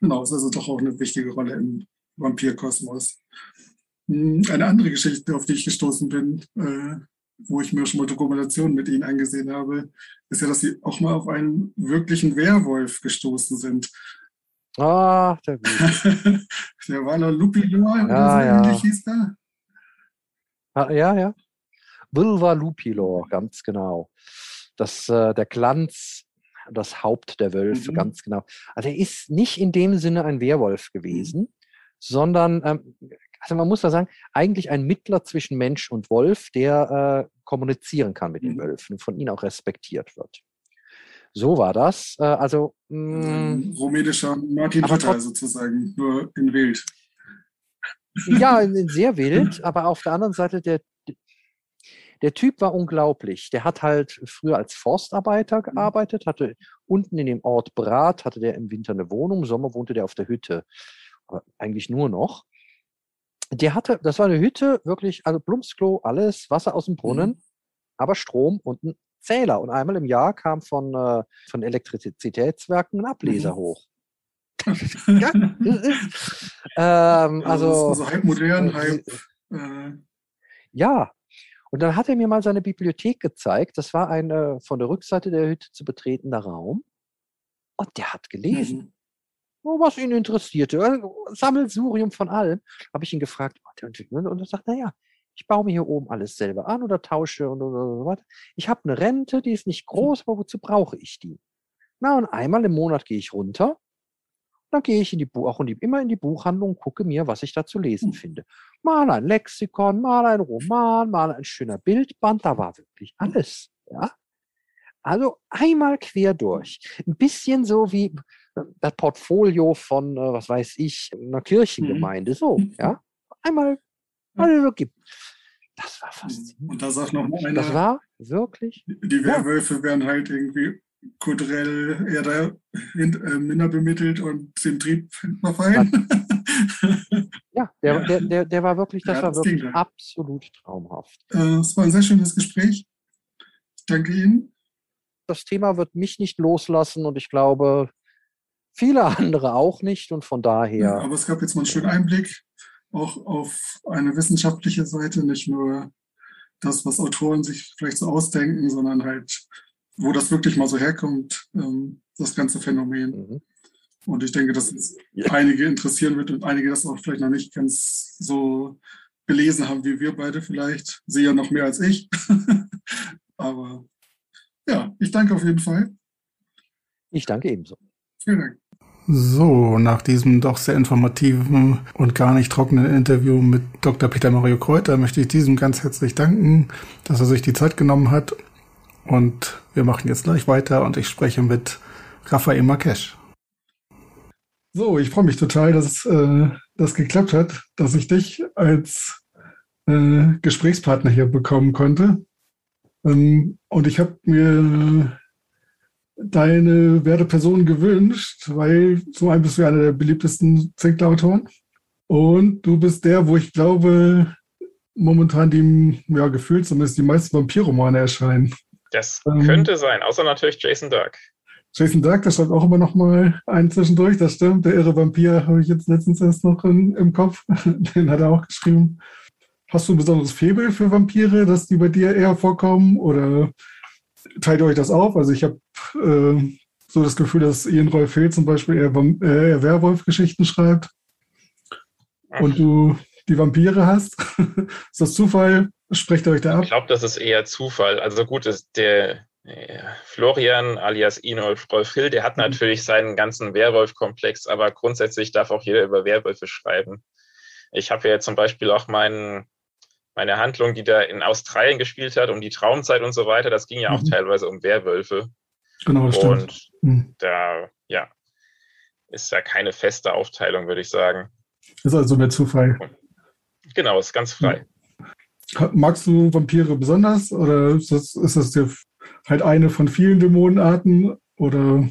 Genau, ist also doch auch eine wichtige Rolle im Vampirkosmos. Hm, Eine andere Geschichte, auf die ich gestoßen bin, äh, wo ich mir schon mal Dokumentationen mit Ihnen angesehen habe, ist ja, dass Sie auch mal auf einen wirklichen Werwolf gestoßen sind. Ah, der Gute. der war noch Lupilor oder Ja, so ja. ähnlich hieß der. Ah, ja, ja. Vulva Lupilor, ganz genau. Das, äh, der Glanz, das Haupt der Wölfe, Mhm. ganz genau. Also er ist nicht in dem Sinne ein Werwolf gewesen, sondern, ähm, also man muss da sagen, eigentlich ein Mittler zwischen Mensch und Wolf, der äh, kommunizieren kann mit den Mhm. Wölfen und von ihnen auch respektiert wird. So war das. Äh, also, mh, Ein rumänischer Martin Luther sozusagen, nur in Wild. Ja, sehr wild, aber auf der anderen Seite, der, der Typ war unglaublich. Der hat halt früher als Forstarbeiter gearbeitet, hatte unten in dem Ort Brat, hatte der im Winter eine Wohnung, im Sommer wohnte der auf der Hütte. Aber eigentlich nur noch. Der hatte, das war eine Hütte, wirklich, also Plumpsklo, alles, Wasser aus dem Brunnen, aber Strom und ein Zähler. Und einmal im Jahr kam von, äh, von Elektrizitätswerken ein Ableser Mhm. hoch. ja, ähm, also, also halb modern, halb. Äh, ja, und dann hat er mir mal seine Bibliothek gezeigt. Das war ein äh, von der Rückseite der Hütte zu betretender Raum. Und der hat gelesen. Mhm. Oh, was ihn interessierte. Äh, Sammelsurium von allem. Habe ich ihn gefragt. Und er sagt, naja, ich baue mir hier oben alles selber an oder tausche und, und, und, und Ich habe eine Rente, die ist nicht groß, aber wozu brauche ich die? Na, und einmal im Monat gehe ich runter dann gehe ich in die Buch, auch in die, immer in die Buchhandlung und gucke mir, was ich da zu lesen hm. finde. Mal ein Lexikon, mal ein Roman, mal ein schöner Bildband, da war wirklich alles. Ja? Also einmal quer durch. Ein bisschen so wie äh, das Portfolio von, äh, was weiß ich, einer Kirchengemeinde. So, ja. Einmal, also gibt. Das war faszinierend. Und da sagt noch einer. Das war wirklich. Die Werwölfe ja. werden halt irgendwie kulturell eher da äh, minder bemittelt und dem Trieb verfallen. Ja, der, Der, der, der war wirklich, das, ja, das war wirklich absolut traumhaft. Äh, es war ein sehr schönes Gespräch. Ich danke Ihnen. Das Thema wird mich nicht loslassen und ich glaube, viele andere auch nicht und von daher. Ja, aber es gab jetzt mal einen schönen Einblick auch auf eine wissenschaftliche Seite, nicht nur das, was Autoren sich vielleicht so ausdenken, sondern halt wo das wirklich mal so herkommt, ähm, das ganze Phänomen. Mhm. Und ich denke, dass es ja. einige interessieren wird und einige das auch vielleicht noch nicht ganz so gelesen haben wie wir beide vielleicht. Sie ja noch mehr als ich. Aber ja, ich danke auf jeden Fall. Ich danke ebenso. Vielen Dank. So, nach diesem doch sehr informativen und gar nicht trockenen Interview mit Dr. Peter Mario Kräuter möchte ich diesem ganz herzlich danken, dass er sich die Zeit genommen hat und wir machen jetzt gleich weiter und ich spreche mit Raphael Marquesch. So, ich freue mich total, dass äh, das geklappt hat, dass ich dich als äh, Gesprächspartner hier bekommen konnte. Ähm, und ich habe mir deine Werteperson gewünscht, weil zum einen bist du einer der beliebtesten Zinkler-Autoren und du bist der, wo ich glaube, momentan die, ja, gefühlt zumindest die meisten Vampirromane erscheinen. Das ähm, könnte sein, außer natürlich Jason Dark. Jason Dark, das schreibt auch immer noch mal einen zwischendurch, das stimmt. Der irre Vampir habe ich jetzt letztens erst noch in, im Kopf. Den hat er auch geschrieben. Hast du ein besonderes Faible für Vampire, dass die bei dir eher vorkommen? Oder teilt ihr euch das auf? Also ich habe äh, so das Gefühl, dass Ian Rolf Hill zum Beispiel eher, äh, Werwolf-Geschichten schreibt. Und du die Vampire hast. ist das Zufall? Sprecht ihr euch da ab? Ich glaube, das ist eher Zufall. Also gut, ist der äh, Florian alias Inolf Rolf Hill, der hat mhm. natürlich seinen ganzen Werwolf-Komplex, aber grundsätzlich darf auch jeder über Werwölfe schreiben. Ich habe ja zum Beispiel auch meinen, meine Handlung, die da in Australien gespielt hat, um die Traumzeit und so weiter, das ging ja auch mhm. teilweise um Werwölfe. Genau, das und stimmt. Mhm. da, ja, ist ja keine feste Aufteilung, würde ich sagen. Ist also mehr Zufall. Genau, ist ganz frei. Magst du Vampire besonders oder ist das, ist das dir halt eine von vielen Dämonenarten oder?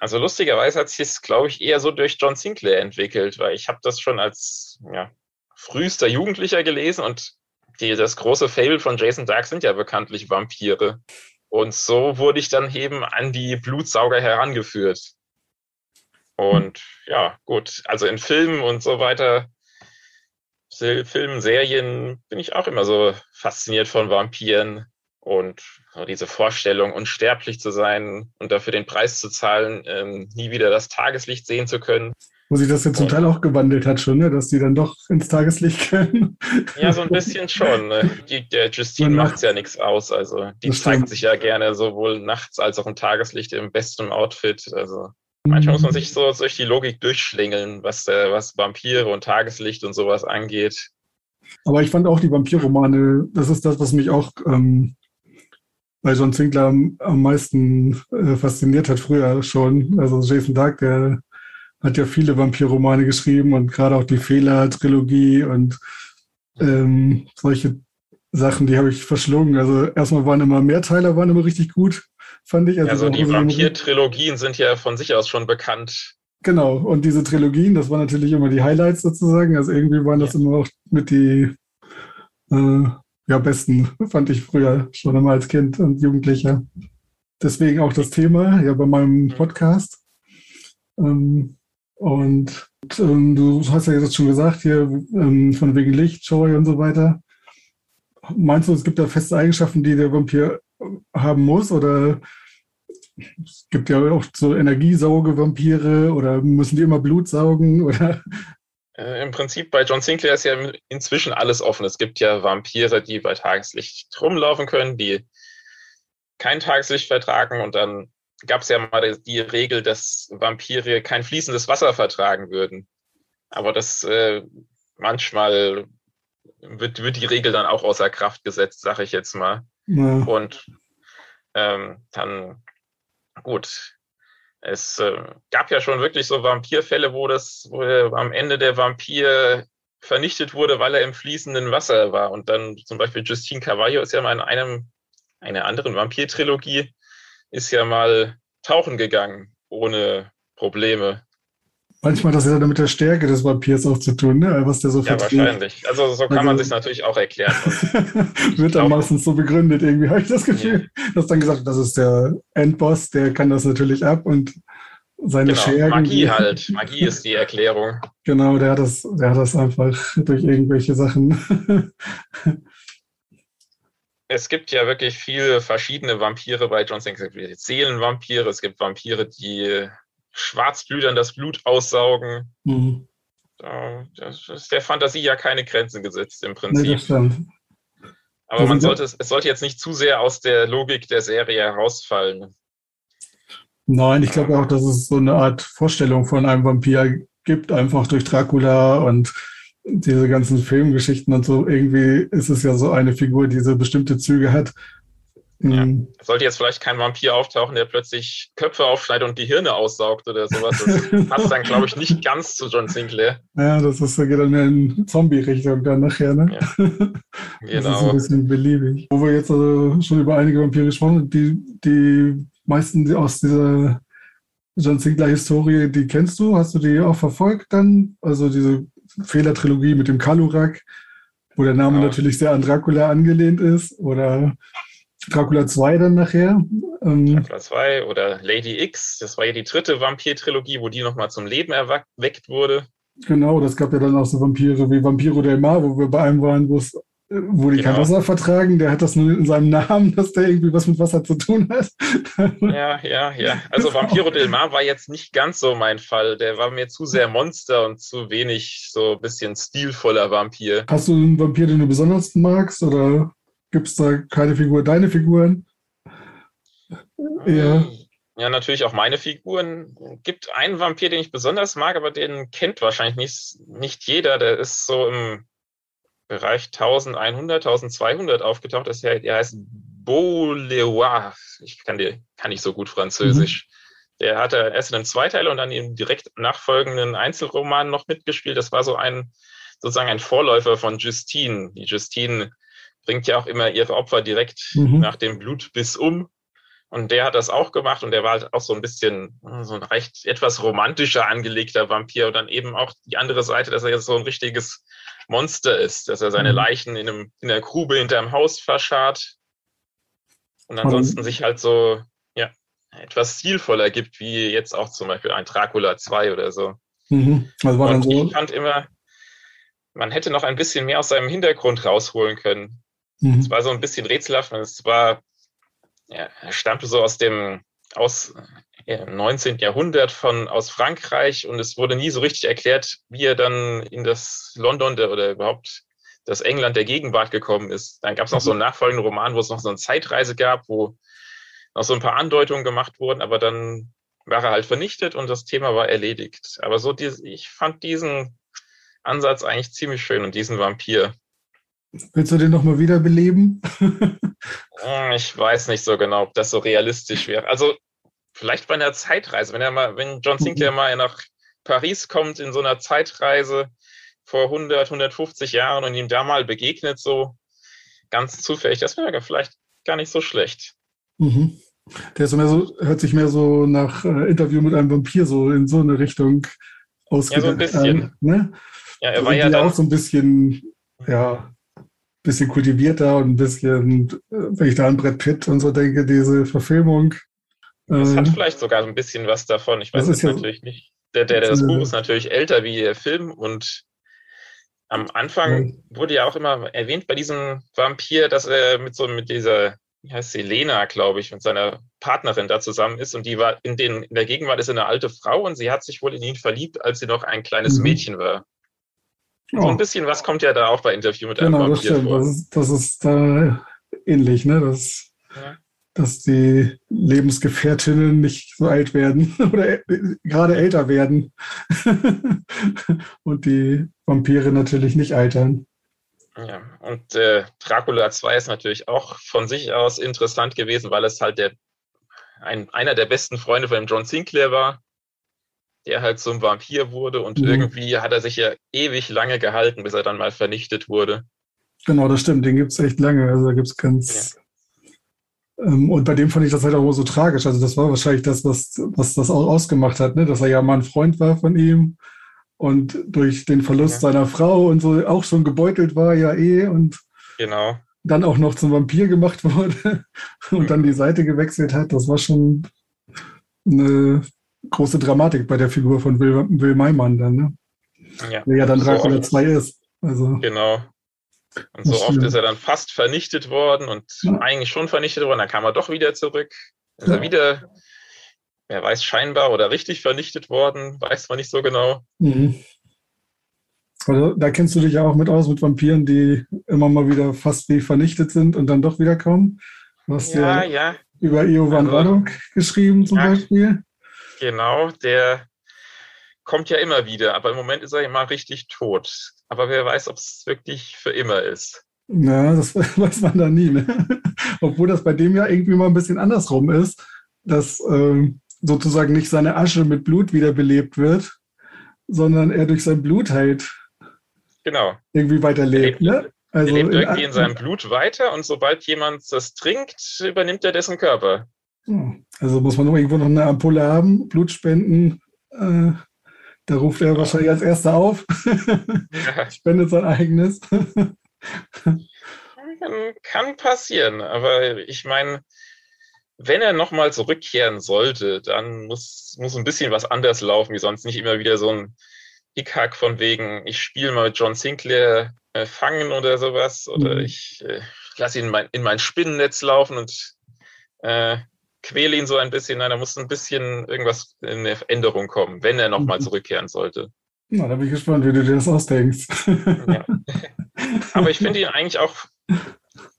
Also lustigerweise hat sich es, glaube ich, eher so durch John Sinclair entwickelt, weil ich habe das schon als ja, frühester Jugendlicher gelesen und die, das große Fable von Jason Dark sind ja bekanntlich Vampire. Und so wurde ich dann eben an die Blutsauger herangeführt. Und ja, gut, also in Filmen und so weiter Filmen, Serien bin ich auch immer so fasziniert von Vampiren und diese Vorstellung, unsterblich zu sein und dafür den Preis zu zahlen, ähm, nie wieder das Tageslicht sehen zu können. Wo sich das ja zum Teil auch gewandelt hat schon, ne? dass die dann doch ins Tageslicht können. Ja, so ein bisschen schon. Ne? Die, der Justine macht ja nichts aus. Also die zeigt sich ja gerne sowohl nachts als auch im Tageslicht im besten Outfit. Also Manchmal muss man sich so durch die Logik durchschlingeln, was, äh, was Vampire und Tageslicht und sowas angeht. Aber ich fand auch die Vampirromane, das ist das, was mich auch ähm, bei John Zinkler am, am meisten äh, fasziniert hat früher schon. Also Jason Dark, der hat ja viele Vampirromane geschrieben und gerade auch die Fehler-Trilogie und ähm, solche Sachen, die habe ich verschlungen. Also erstmal waren immer Mehrteiler, waren immer richtig gut fand ich. Also, also die Vampir-Trilogien sind ja von sich aus schon bekannt. Genau, und diese Trilogien, das waren natürlich immer die Highlights sozusagen. Also irgendwie waren das ja. immer auch mit die äh, ja, besten, fand ich früher schon immer als Kind und Jugendlicher. Deswegen auch das Thema ja bei meinem mhm. Podcast. Ähm, Und ähm, du hast ja jetzt schon gesagt, hier ähm, von wegen Licht, Scheu und so weiter. Meinst du, es gibt da feste Eigenschaften, die der Vampir haben muss? Oder es gibt ja auch so Energiesauge-Vampire oder müssen die immer Blut saugen? Oder? Äh, Im Prinzip bei John Sinclair ist ja inzwischen alles offen. Es gibt ja Vampire, die bei Tageslicht rumlaufen können, die kein Tageslicht vertragen und dann gab es ja mal die Regel, dass Vampire kein fließendes Wasser vertragen würden. Aber das äh, manchmal wird, wird die Regel dann auch außer Kraft gesetzt, sage ich jetzt mal. Ja. Und ähm, dann, gut, es äh, gab ja schon wirklich so Vampirfälle, wo das wo am Ende der Vampir vernichtet wurde, weil er im fließenden Wasser war. Und dann zum Beispiel Justine Cavallo ist ja mal in einem, einer anderen Vampir-Trilogie ist ja mal tauchen gegangen, ohne Probleme. Manchmal hat das ja mit der Stärke des Vampirs auch zu tun, ne? was der so Ja, verträgt. wahrscheinlich. Also so kann also, man sich natürlich auch erklären. wird dann meistens so begründet irgendwie, habe ich das Gefühl. Ja. Dass dann gesagt, das ist der Endboss, der kann das natürlich ab und seine genau, Schergen. Magie halt. Magie ist die Erklärung. Genau, der hat das, der hat das einfach durch irgendwelche Sachen es gibt ja wirklich viele verschiedene Vampire bei John Sinclair. Es gibt Seelenvampire, es gibt Vampire, die Schwarzblütern das Blut aussaugen. Mhm. Das ist der Fantasie ja keine Grenzen gesetzt im Prinzip. Nee, Aber man sollte, es sollte jetzt nicht zu sehr aus der Logik der Serie herausfallen. Nein, ich glaube auch, dass es so eine Art Vorstellung von einem Vampir gibt, einfach durch Dracula und diese ganzen Filmgeschichten und so, irgendwie ist es ja so eine Figur, die so bestimmte Züge hat. Ja. Hm. Sollte jetzt vielleicht kein Vampir auftauchen, der plötzlich Köpfe aufschneidet und die Hirne aussaugt oder sowas. Das passt dann, glaube ich, nicht ganz zu John Sinclair. Ja, das ist, geht dann mehr in Zombie-Richtung dann nachher, ne? Ja. Genau. Das ist ein genau. bisschen beliebig. Wo wir jetzt also schon über einige Vampire gesprochen haben, die, die meisten aus dieser John Sinclair-Historie, die kennst du? Hast du die auch verfolgt dann? Also diese Fehlertrilogie mit dem Kalurak, wo der Name ja. natürlich sehr an Dracula angelehnt ist, oder Dracula 2 dann nachher. Ähm, Dracula 2 oder Lady X, das war ja die dritte Vampir-Trilogie, wo die nochmal zum Leben erweckt wurde. Genau, das gab ja dann auch so Vampire wie Vampiro del Mar, wo wir bei einem waren, wo es wo die genau. kein Wasser vertragen, der hat das nur in seinem Namen, dass der irgendwie was mit Wasser zu tun hat. Ja, ja, ja. Also Vampiro del Mar war jetzt nicht ganz so mein Fall. Der war mir zu sehr Monster und zu wenig so ein bisschen stilvoller Vampir. Hast du einen Vampir, den du besonders magst oder gibt es da keine Figur, deine Figuren? Ja. Ja, natürlich auch meine Figuren. Gibt einen Vampir, den ich besonders mag, aber den kennt wahrscheinlich nicht, nicht jeder. Der ist so im Bereich 1100, 1200 aufgetaucht ist. Er, er heißt Beauleroy. Ich kann, dir, kann nicht so gut Französisch. Mhm. Der hatte erst in einem Zweiteiler und dann im direkt nachfolgenden Einzelroman noch mitgespielt. Das war so ein, sozusagen ein Vorläufer von Justine. Die Justine bringt ja auch immer ihre Opfer direkt mhm. nach dem Blutbiss um. Und der hat das auch gemacht und der war halt auch so ein bisschen so ein recht etwas romantischer angelegter Vampir und dann eben auch die andere Seite, dass er jetzt so ein richtiges Monster ist, dass er seine mhm. Leichen in, einem, in der Grube hinterm Haus verscharrt und ansonsten mhm. sich halt so, ja, etwas stilvoller gibt, wie jetzt auch zum Beispiel ein Dracula 2 oder so. Mhm. Also war und dann so ich fand immer, man hätte noch ein bisschen mehr aus seinem Hintergrund rausholen können. Mhm. Es war so ein bisschen rätselhaft und es war, ja, er stammte so aus dem, aus im 19. Jahrhundert von, aus Frankreich und es wurde nie so richtig erklärt, wie er dann in das London der, oder überhaupt das England der Gegenwart gekommen ist. Dann gab es noch so einen mhm. nachfolgenden Roman, wo es noch so eine Zeitreise gab, wo noch so ein paar Andeutungen gemacht wurden, aber dann war er halt vernichtet und das Thema war erledigt. Aber so, die, ich fand diesen Ansatz eigentlich ziemlich schön und diesen Vampir. Willst du den nochmal wiederbeleben? Hm, ich weiß nicht so genau, ob das so realistisch wäre. Also vielleicht bei einer Zeitreise, wenn er mal, wenn John Sinclair mhm. mal nach Paris kommt in so einer Zeitreise vor 100, 150 Jahren und ihm da mal begegnet, so ganz zufällig, das wäre vielleicht gar nicht so schlecht. Mhm. Der ist mehr so, hört sich mehr so nach äh, Interview mit einem Vampir so in so eine Richtung ausgedacht. Ja, so ein bisschen. An, ne? Ja, er war ja dann, auch so ein bisschen, ja, bisschen kultivierter und ein bisschen, äh, wenn ich da an Brett Pitt und so denke, diese Verfilmung, das hat ähm, vielleicht sogar ein bisschen was davon. Ich weiß es ja, natürlich nicht. der, der, der das Buch ist natürlich älter wie der Film und am Anfang wurde ja auch immer erwähnt bei diesem Vampir, dass er mit so mit dieser, wie heißt sie, Lena, glaube ich, und seiner Partnerin da zusammen ist und die war in, den, in der Gegenwart ist eine alte Frau und sie hat sich wohl in ihn verliebt, als sie noch ein kleines mhm. Mädchen war. Oh. So ein bisschen was kommt ja da auch bei Interview mit genau, einem Vampir das stimmt. vor. Das ist, das ist da ähnlich, ne? Das, ja dass die Lebensgefährtinnen nicht so alt werden oder gerade älter werden und die Vampire natürlich nicht altern. Ja, und äh, Dracula 2 ist natürlich auch von sich aus interessant gewesen, weil es halt der, ein, einer der besten Freunde von John Sinclair war, der halt zum Vampir wurde und mhm. irgendwie hat er sich ja ewig lange gehalten, bis er dann mal vernichtet wurde. Genau, das stimmt, den gibt es echt lange. Also da gibt es ganz, ja und bei dem fand ich das halt auch so tragisch. Also das war wahrscheinlich das, was, was das auch ausgemacht hat, ne? dass er ja mal ein Freund war von ihm und durch den Verlust ja. seiner Frau und so auch schon gebeutelt war, ja eh. Und genau. dann auch noch zum Vampir gemacht wurde und mhm. dann die Seite gewechselt hat. Das war schon eine große Dramatik bei der Figur von Will, Will Maimann dann, ne? Ja, der ja dann Dracula so 2 ist. Also. Genau. Und so oft ist er dann fast vernichtet worden und ja. eigentlich schon vernichtet worden, dann kam er doch wieder zurück. Ist ja. er wieder, wer weiß, scheinbar oder richtig vernichtet worden, weiß man nicht so genau. Mhm. Also da kennst du dich ja auch mit aus, mit Vampiren, die immer mal wieder fast wie vernichtet sind und dann doch wiederkommen. Du hast ja, ja, ja. über Iovan also, Radok geschrieben zum Beispiel. Genau, der kommt ja immer wieder, aber im Moment ist er immer richtig tot. Aber wer weiß, ob es wirklich für immer ist. Ja, das weiß man da nie. Ne? Obwohl das bei dem ja irgendwie mal ein bisschen andersrum ist, dass äh, sozusagen nicht seine Asche mit Blut wiederbelebt wird, sondern er durch sein Blut halt genau. irgendwie weiterlebt. Er lebt, ne? also er lebt irgendwie in, in seinem Blut weiter und sobald jemand das trinkt, übernimmt er dessen Körper. Also muss man irgendwo noch eine Ampulle haben, Blut spenden, äh, da ruft er wahrscheinlich als erster auf, spendet sein eigenes. Kann passieren, aber ich meine, wenn er nochmal zurückkehren sollte, dann muss, muss ein bisschen was anders laufen, wie sonst nicht immer wieder so ein Hickhack von wegen, ich spiele mal mit John Sinclair äh, fangen oder sowas, oder mhm. ich äh, lasse ihn in mein, in mein Spinnennetz laufen und äh, quäle ihn so ein bisschen. Nein, da muss ein bisschen irgendwas in eine Änderung kommen, wenn er nochmal mhm. zurückkehren sollte. Na, da bin ich gespannt, wie du dir das ausdenkst. Ja. Aber ich finde ihn eigentlich auch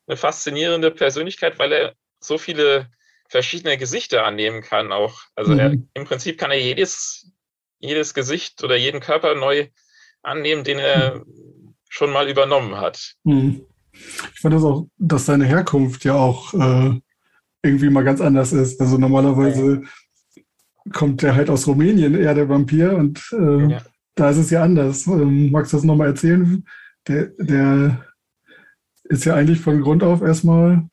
eine faszinierende Persönlichkeit, weil er so viele verschiedene Gesichter annehmen kann auch. Also mhm. er, im Prinzip kann er jedes, jedes Gesicht oder jeden Körper neu annehmen, den er mhm. schon mal übernommen hat. Mhm. Ich fand das auch, dass seine Herkunft ja auch äh, irgendwie mal ganz anders ist. Also normalerweise ja. kommt der halt aus Rumänien, eher der Vampir, und äh, ja. da ist es ja anders. Ähm, magst du das nochmal erzählen? Der, der ist ja eigentlich von Grund auf erstmal.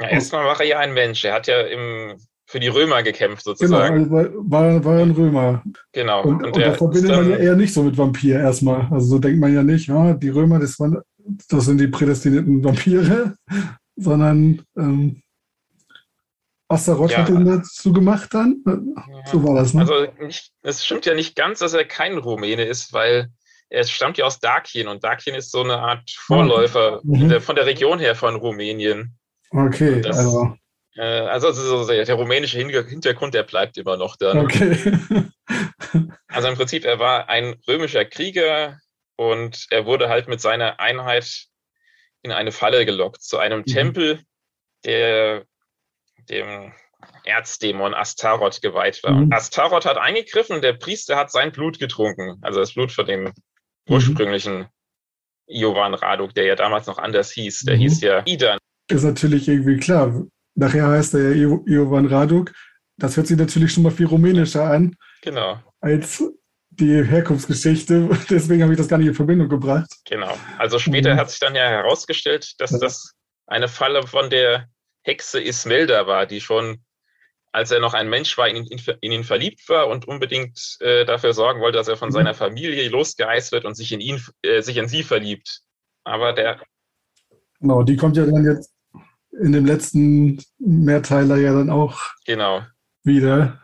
Ja, erstmal war er ja ein Mensch. Er hat ja im, für die Römer gekämpft, sozusagen. Genau, also war, war ein Römer. Genau. Und, und, und das verbindet man ja eher nicht so mit Vampir erstmal. Also so denkt man ja nicht, ja, die Römer, das, waren, das sind die prädestinierten Vampire, sondern ähm, Astaroth ja. hat ihn dazu gemacht dann? Ja. So war das, ne? Also nicht, es stimmt ja nicht ganz, dass er kein Rumäne ist, weil er stammt ja aus Dakien und Dakien ist so eine Art Vorläufer mhm. der, von der Region her von Rumänien. Okay, das, also. Äh, also, der, der, rumänische Hintergrund, der bleibt immer noch da. Okay. also im Prinzip, er war ein römischer Krieger und er wurde halt mit seiner Einheit in eine Falle gelockt, zu einem mhm. Tempel, der dem Erzdämon Astaroth geweiht war. Mhm. Und Astaroth hat eingegriffen und der Priester hat sein Blut getrunken, also das Blut von dem mhm. ursprünglichen Jovan Raduk, der ja damals noch anders hieß. Der mhm. hieß ja Idan. Ist natürlich irgendwie klar. Nachher heißt er ja Jovan Raduk. Das hört sich natürlich schon mal viel rumänischer an. Genau. Als die Herkunftsgeschichte. Deswegen habe ich das gar nicht in Verbindung gebracht. Genau. Also später mhm. hat sich dann ja herausgestellt, dass das eine Falle von der Hexe Ismelda war, die schon, als er noch ein Mensch war, in, in, in ihn verliebt war und unbedingt äh, dafür sorgen wollte, dass er von mhm. seiner Familie losgeeist wird und sich in ihn, äh, sich in sie verliebt. Aber der. Genau, die kommt ja dann jetzt in dem letzten Mehrteiler ja dann auch genau. wieder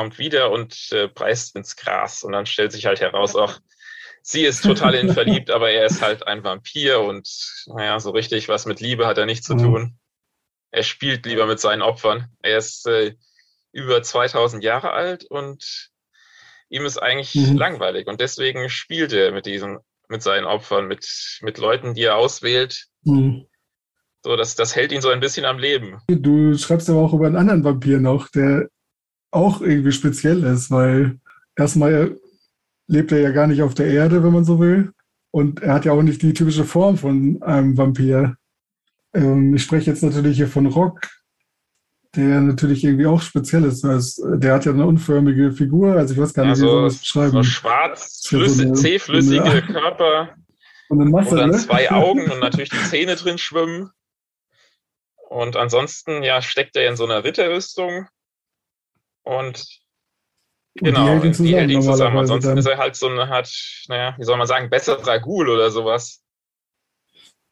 kommt wieder und äh, beißt ins Gras. Und dann stellt sich halt heraus, auch sie ist total in verliebt, aber er ist halt ein Vampir und naja, so richtig was mit Liebe hat er nicht zu mhm. tun. Er spielt lieber mit seinen Opfern. Er ist äh, über 2000 Jahre alt und ihm ist eigentlich mhm. langweilig und deswegen spielt er mit diesen, mit seinen Opfern, mit, mit Leuten, die er auswählt. Mhm. So, das, das hält ihn so ein bisschen am Leben. Du schreibst aber auch über einen anderen Vampir noch, der auch irgendwie speziell ist, weil erstmal lebt er ja gar nicht auf der Erde, wenn man so will. Und er hat ja auch nicht die typische Form von einem Vampir. Ähm, ich spreche jetzt natürlich hier von Rock, der natürlich irgendwie auch speziell ist. Der hat ja eine unförmige Figur, also ich weiß gar nicht, also, wie soll man das beschreiben. So schwarz, flüssig, so zähflüssige Körper. Und, eine Masse, und dann ne? zwei Augen und natürlich die Zähne drin schwimmen. Und ansonsten, ja, steckt er in so einer Ritterrüstung und, und genau, die hält ihn zusammen. Hält ihn zusammen. Ansonsten dann. ist er halt so eine Art, naja, wie soll man sagen, besserer Ghoul oder sowas.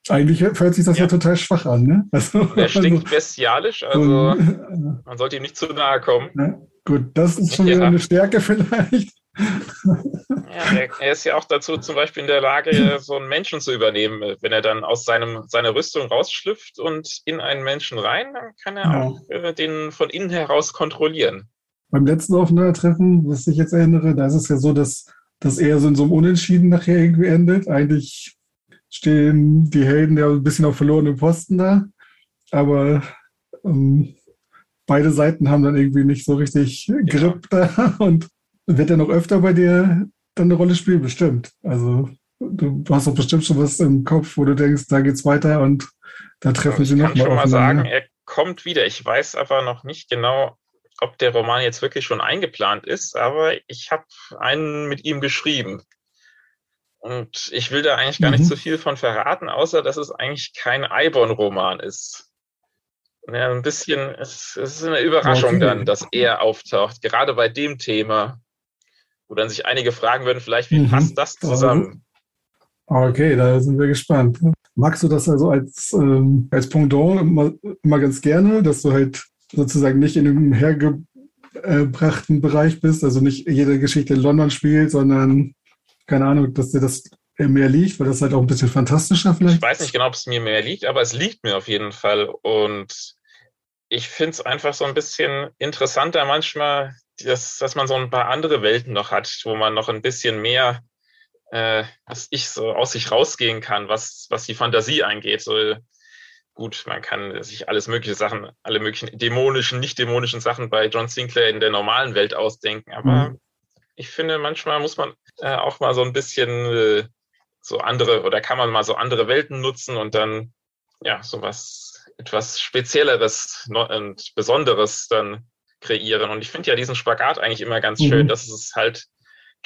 Eigentlich hört sich das ja, ja total schwach an, ne? Also, der stinkt also, bestialisch, also und, man sollte ihm nicht zu nahe kommen. Ja, gut, das ist schon wieder eine Stärke vielleicht. Ja, er, er, ist ja auch dazu zum Beispiel in der Lage, so einen Menschen zu übernehmen. Wenn er dann aus seinem, seiner Rüstung rausschlüpft und in einen Menschen rein, dann kann er ja. auch äh, den von innen heraus kontrollieren. Beim letzten Aufeinandertreffen, was ich jetzt erinnere, da ist es ja so, dass, dass er so in so einem Unentschieden nachher irgendwie endet. Eigentlich stehen die Helden ja ein bisschen auf verlorenen Posten da. Aber ähm, beide Seiten haben dann irgendwie nicht so richtig Grip ja. da. Und wird er noch öfter bei dir dann eine Rolle spielen? Bestimmt. Also du hast doch bestimmt schon was im Kopf, wo du denkst, da geht's weiter und da treffen sie noch mal. Ich kann schon mal sagen, er kommt wieder. Ich weiß aber noch nicht genau, ob der Roman jetzt wirklich schon eingeplant ist, aber ich habe einen mit ihm geschrieben. Und ich will da eigentlich gar mhm. nicht so viel von verraten, außer dass es eigentlich kein Eibon-Roman ist. Ja, ein bisschen, es, es ist eine Überraschung okay. dann, dass er auftaucht, gerade bei dem Thema, wo dann sich einige fragen würden, vielleicht, wie mhm. passt das zusammen? Okay, da sind wir gespannt. Magst du das also als, ähm, als Pendant immer, immer ganz gerne, dass du halt sozusagen nicht in einem hergebrachten Bereich bist, also nicht jede Geschichte in London spielt, sondern keine Ahnung, dass dir das mehr liegt, weil das halt auch ein bisschen fantastischer vielleicht. Ich weiß nicht genau, ob es mir mehr liegt, aber es liegt mir auf jeden Fall. Und ich finde es einfach so ein bisschen interessanter manchmal, dass, dass man so ein paar andere Welten noch hat, wo man noch ein bisschen mehr, äh, was ich so aus sich rausgehen kann, was, was die Fantasie eingeht. So, gut, man kann sich alles mögliche Sachen, alle möglichen dämonischen, nicht dämonischen Sachen bei John Sinclair in der normalen Welt ausdenken, aber mhm ich finde, manchmal muss man äh, auch mal so ein bisschen äh, so andere oder kann man mal so andere Welten nutzen und dann ja sowas etwas Spezielleres und Besonderes dann kreieren. Und ich finde ja diesen Spagat eigentlich immer ganz mhm. schön, dass es halt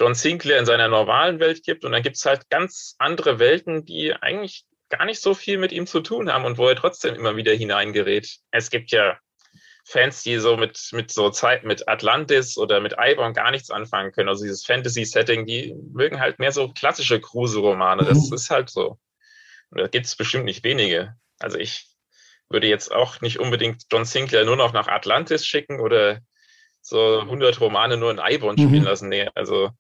John Sinclair in seiner normalen Welt gibt und dann gibt es halt ganz andere Welten, die eigentlich gar nicht so viel mit ihm zu tun haben und wo er trotzdem immer wieder hineingerät. Es gibt ja Fans, die so mit, mit so Zeit, mit Atlantis oder mit Iborn gar nichts anfangen können. Also dieses Fantasy-Setting, die mögen halt mehr so klassische Kruse-Romane. Das mhm. ist halt so. Und da gibt es bestimmt nicht wenige. Also ich würde jetzt auch nicht unbedingt John Sinclair nur noch nach Atlantis schicken oder so 100 Romane nur in Iborn mhm. spielen lassen. Nee, also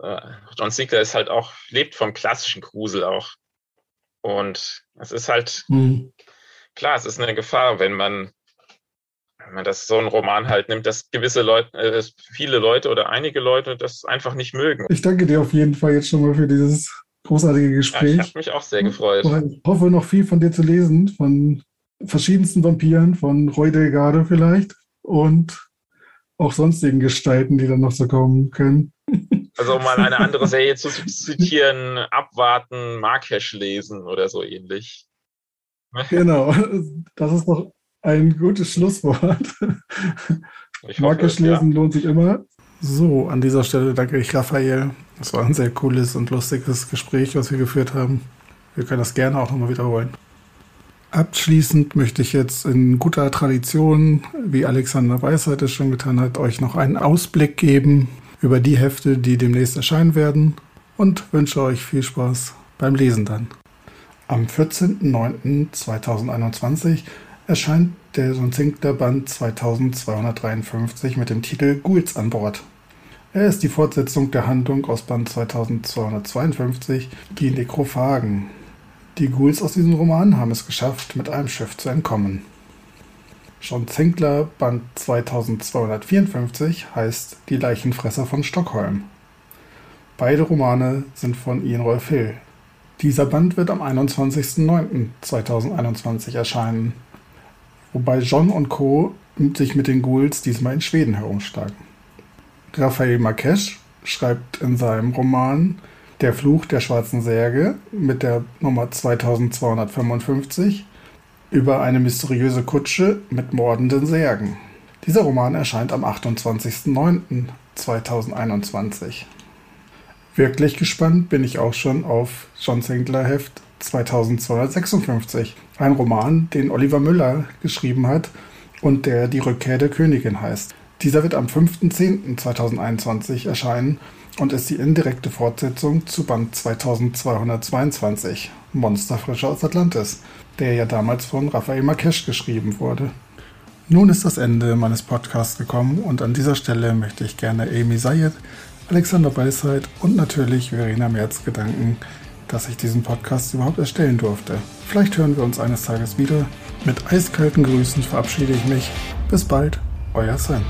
äh, John Sinclair ist halt auch, lebt vom klassischen Grusel auch. Und es ist halt, mhm. klar, es ist eine Gefahr, wenn man wenn man das so einen Roman halt nimmt, dass gewisse Leute, äh, viele Leute oder einige Leute das einfach nicht mögen. Ich danke dir auf jeden Fall jetzt schon mal für dieses großartige Gespräch. Ja, ich habe mich auch sehr gefreut. Ich hoffe noch viel von dir zu lesen, von verschiedensten Vampiren, von Roy Delgado vielleicht und auch sonstigen Gestalten, die dann noch so kommen können. Also um mal eine andere Serie zu zitieren, abwarten, Markesch lesen oder so ähnlich. Genau, das ist doch ein gutes Schlusswort. Markisch lesen ja. lohnt sich immer. So, an dieser Stelle danke ich Raphael. Es war ein sehr cooles und lustiges Gespräch, was wir geführt haben. Wir können das gerne auch nochmal wiederholen. Abschließend möchte ich jetzt in guter Tradition, wie Alexander Weisheit es schon getan hat, euch noch einen Ausblick geben über die Hefte, die demnächst erscheinen werden und wünsche euch viel Spaß beim Lesen dann. Am 14.09.2021 erscheint der John Sinclair Band 2253 mit dem Titel Ghouls an Bord. Er ist die Fortsetzung der Handlung aus Band 2252, die Nekrophagen. Die Ghouls aus diesem Roman haben es geschafft, mit einem Schiff zu entkommen. John Zinkler Band 2254 heißt Die Leichenfresser von Stockholm. Beide Romane sind von Ian Rolf Hill. Dieser Band wird am 21.09.2021 erscheinen, wobei John und Co. sich mit den Ghouls diesmal in Schweden herumschlagen. Raphael Marques schreibt in seinem Roman Der Fluch der schwarzen Särge mit der Nummer 2255 über eine mysteriöse Kutsche mit mordenden Särgen. Dieser Roman erscheint am 28.09.2021. Wirklich gespannt bin ich auch schon auf John Sinclair Heft 2256, ein Roman, den Oliver Müller geschrieben hat und der Die Rückkehr der Königin heißt. Dieser wird am 5.10.2021 erscheinen und ist die indirekte Fortsetzung zu Band 2222, Monsterfrische aus Atlantis, der ja damals von Raphael Marquesch geschrieben wurde. Nun ist das Ende meines Podcasts gekommen und an dieser Stelle möchte ich gerne Amy Sayed, Alexander Weisheit und natürlich Verena Merz gedanken, dass ich diesen Podcast überhaupt erstellen durfte. Vielleicht hören wir uns eines Tages wieder. Mit eiskalten Grüßen verabschiede ich mich. Bis bald, euer Sam.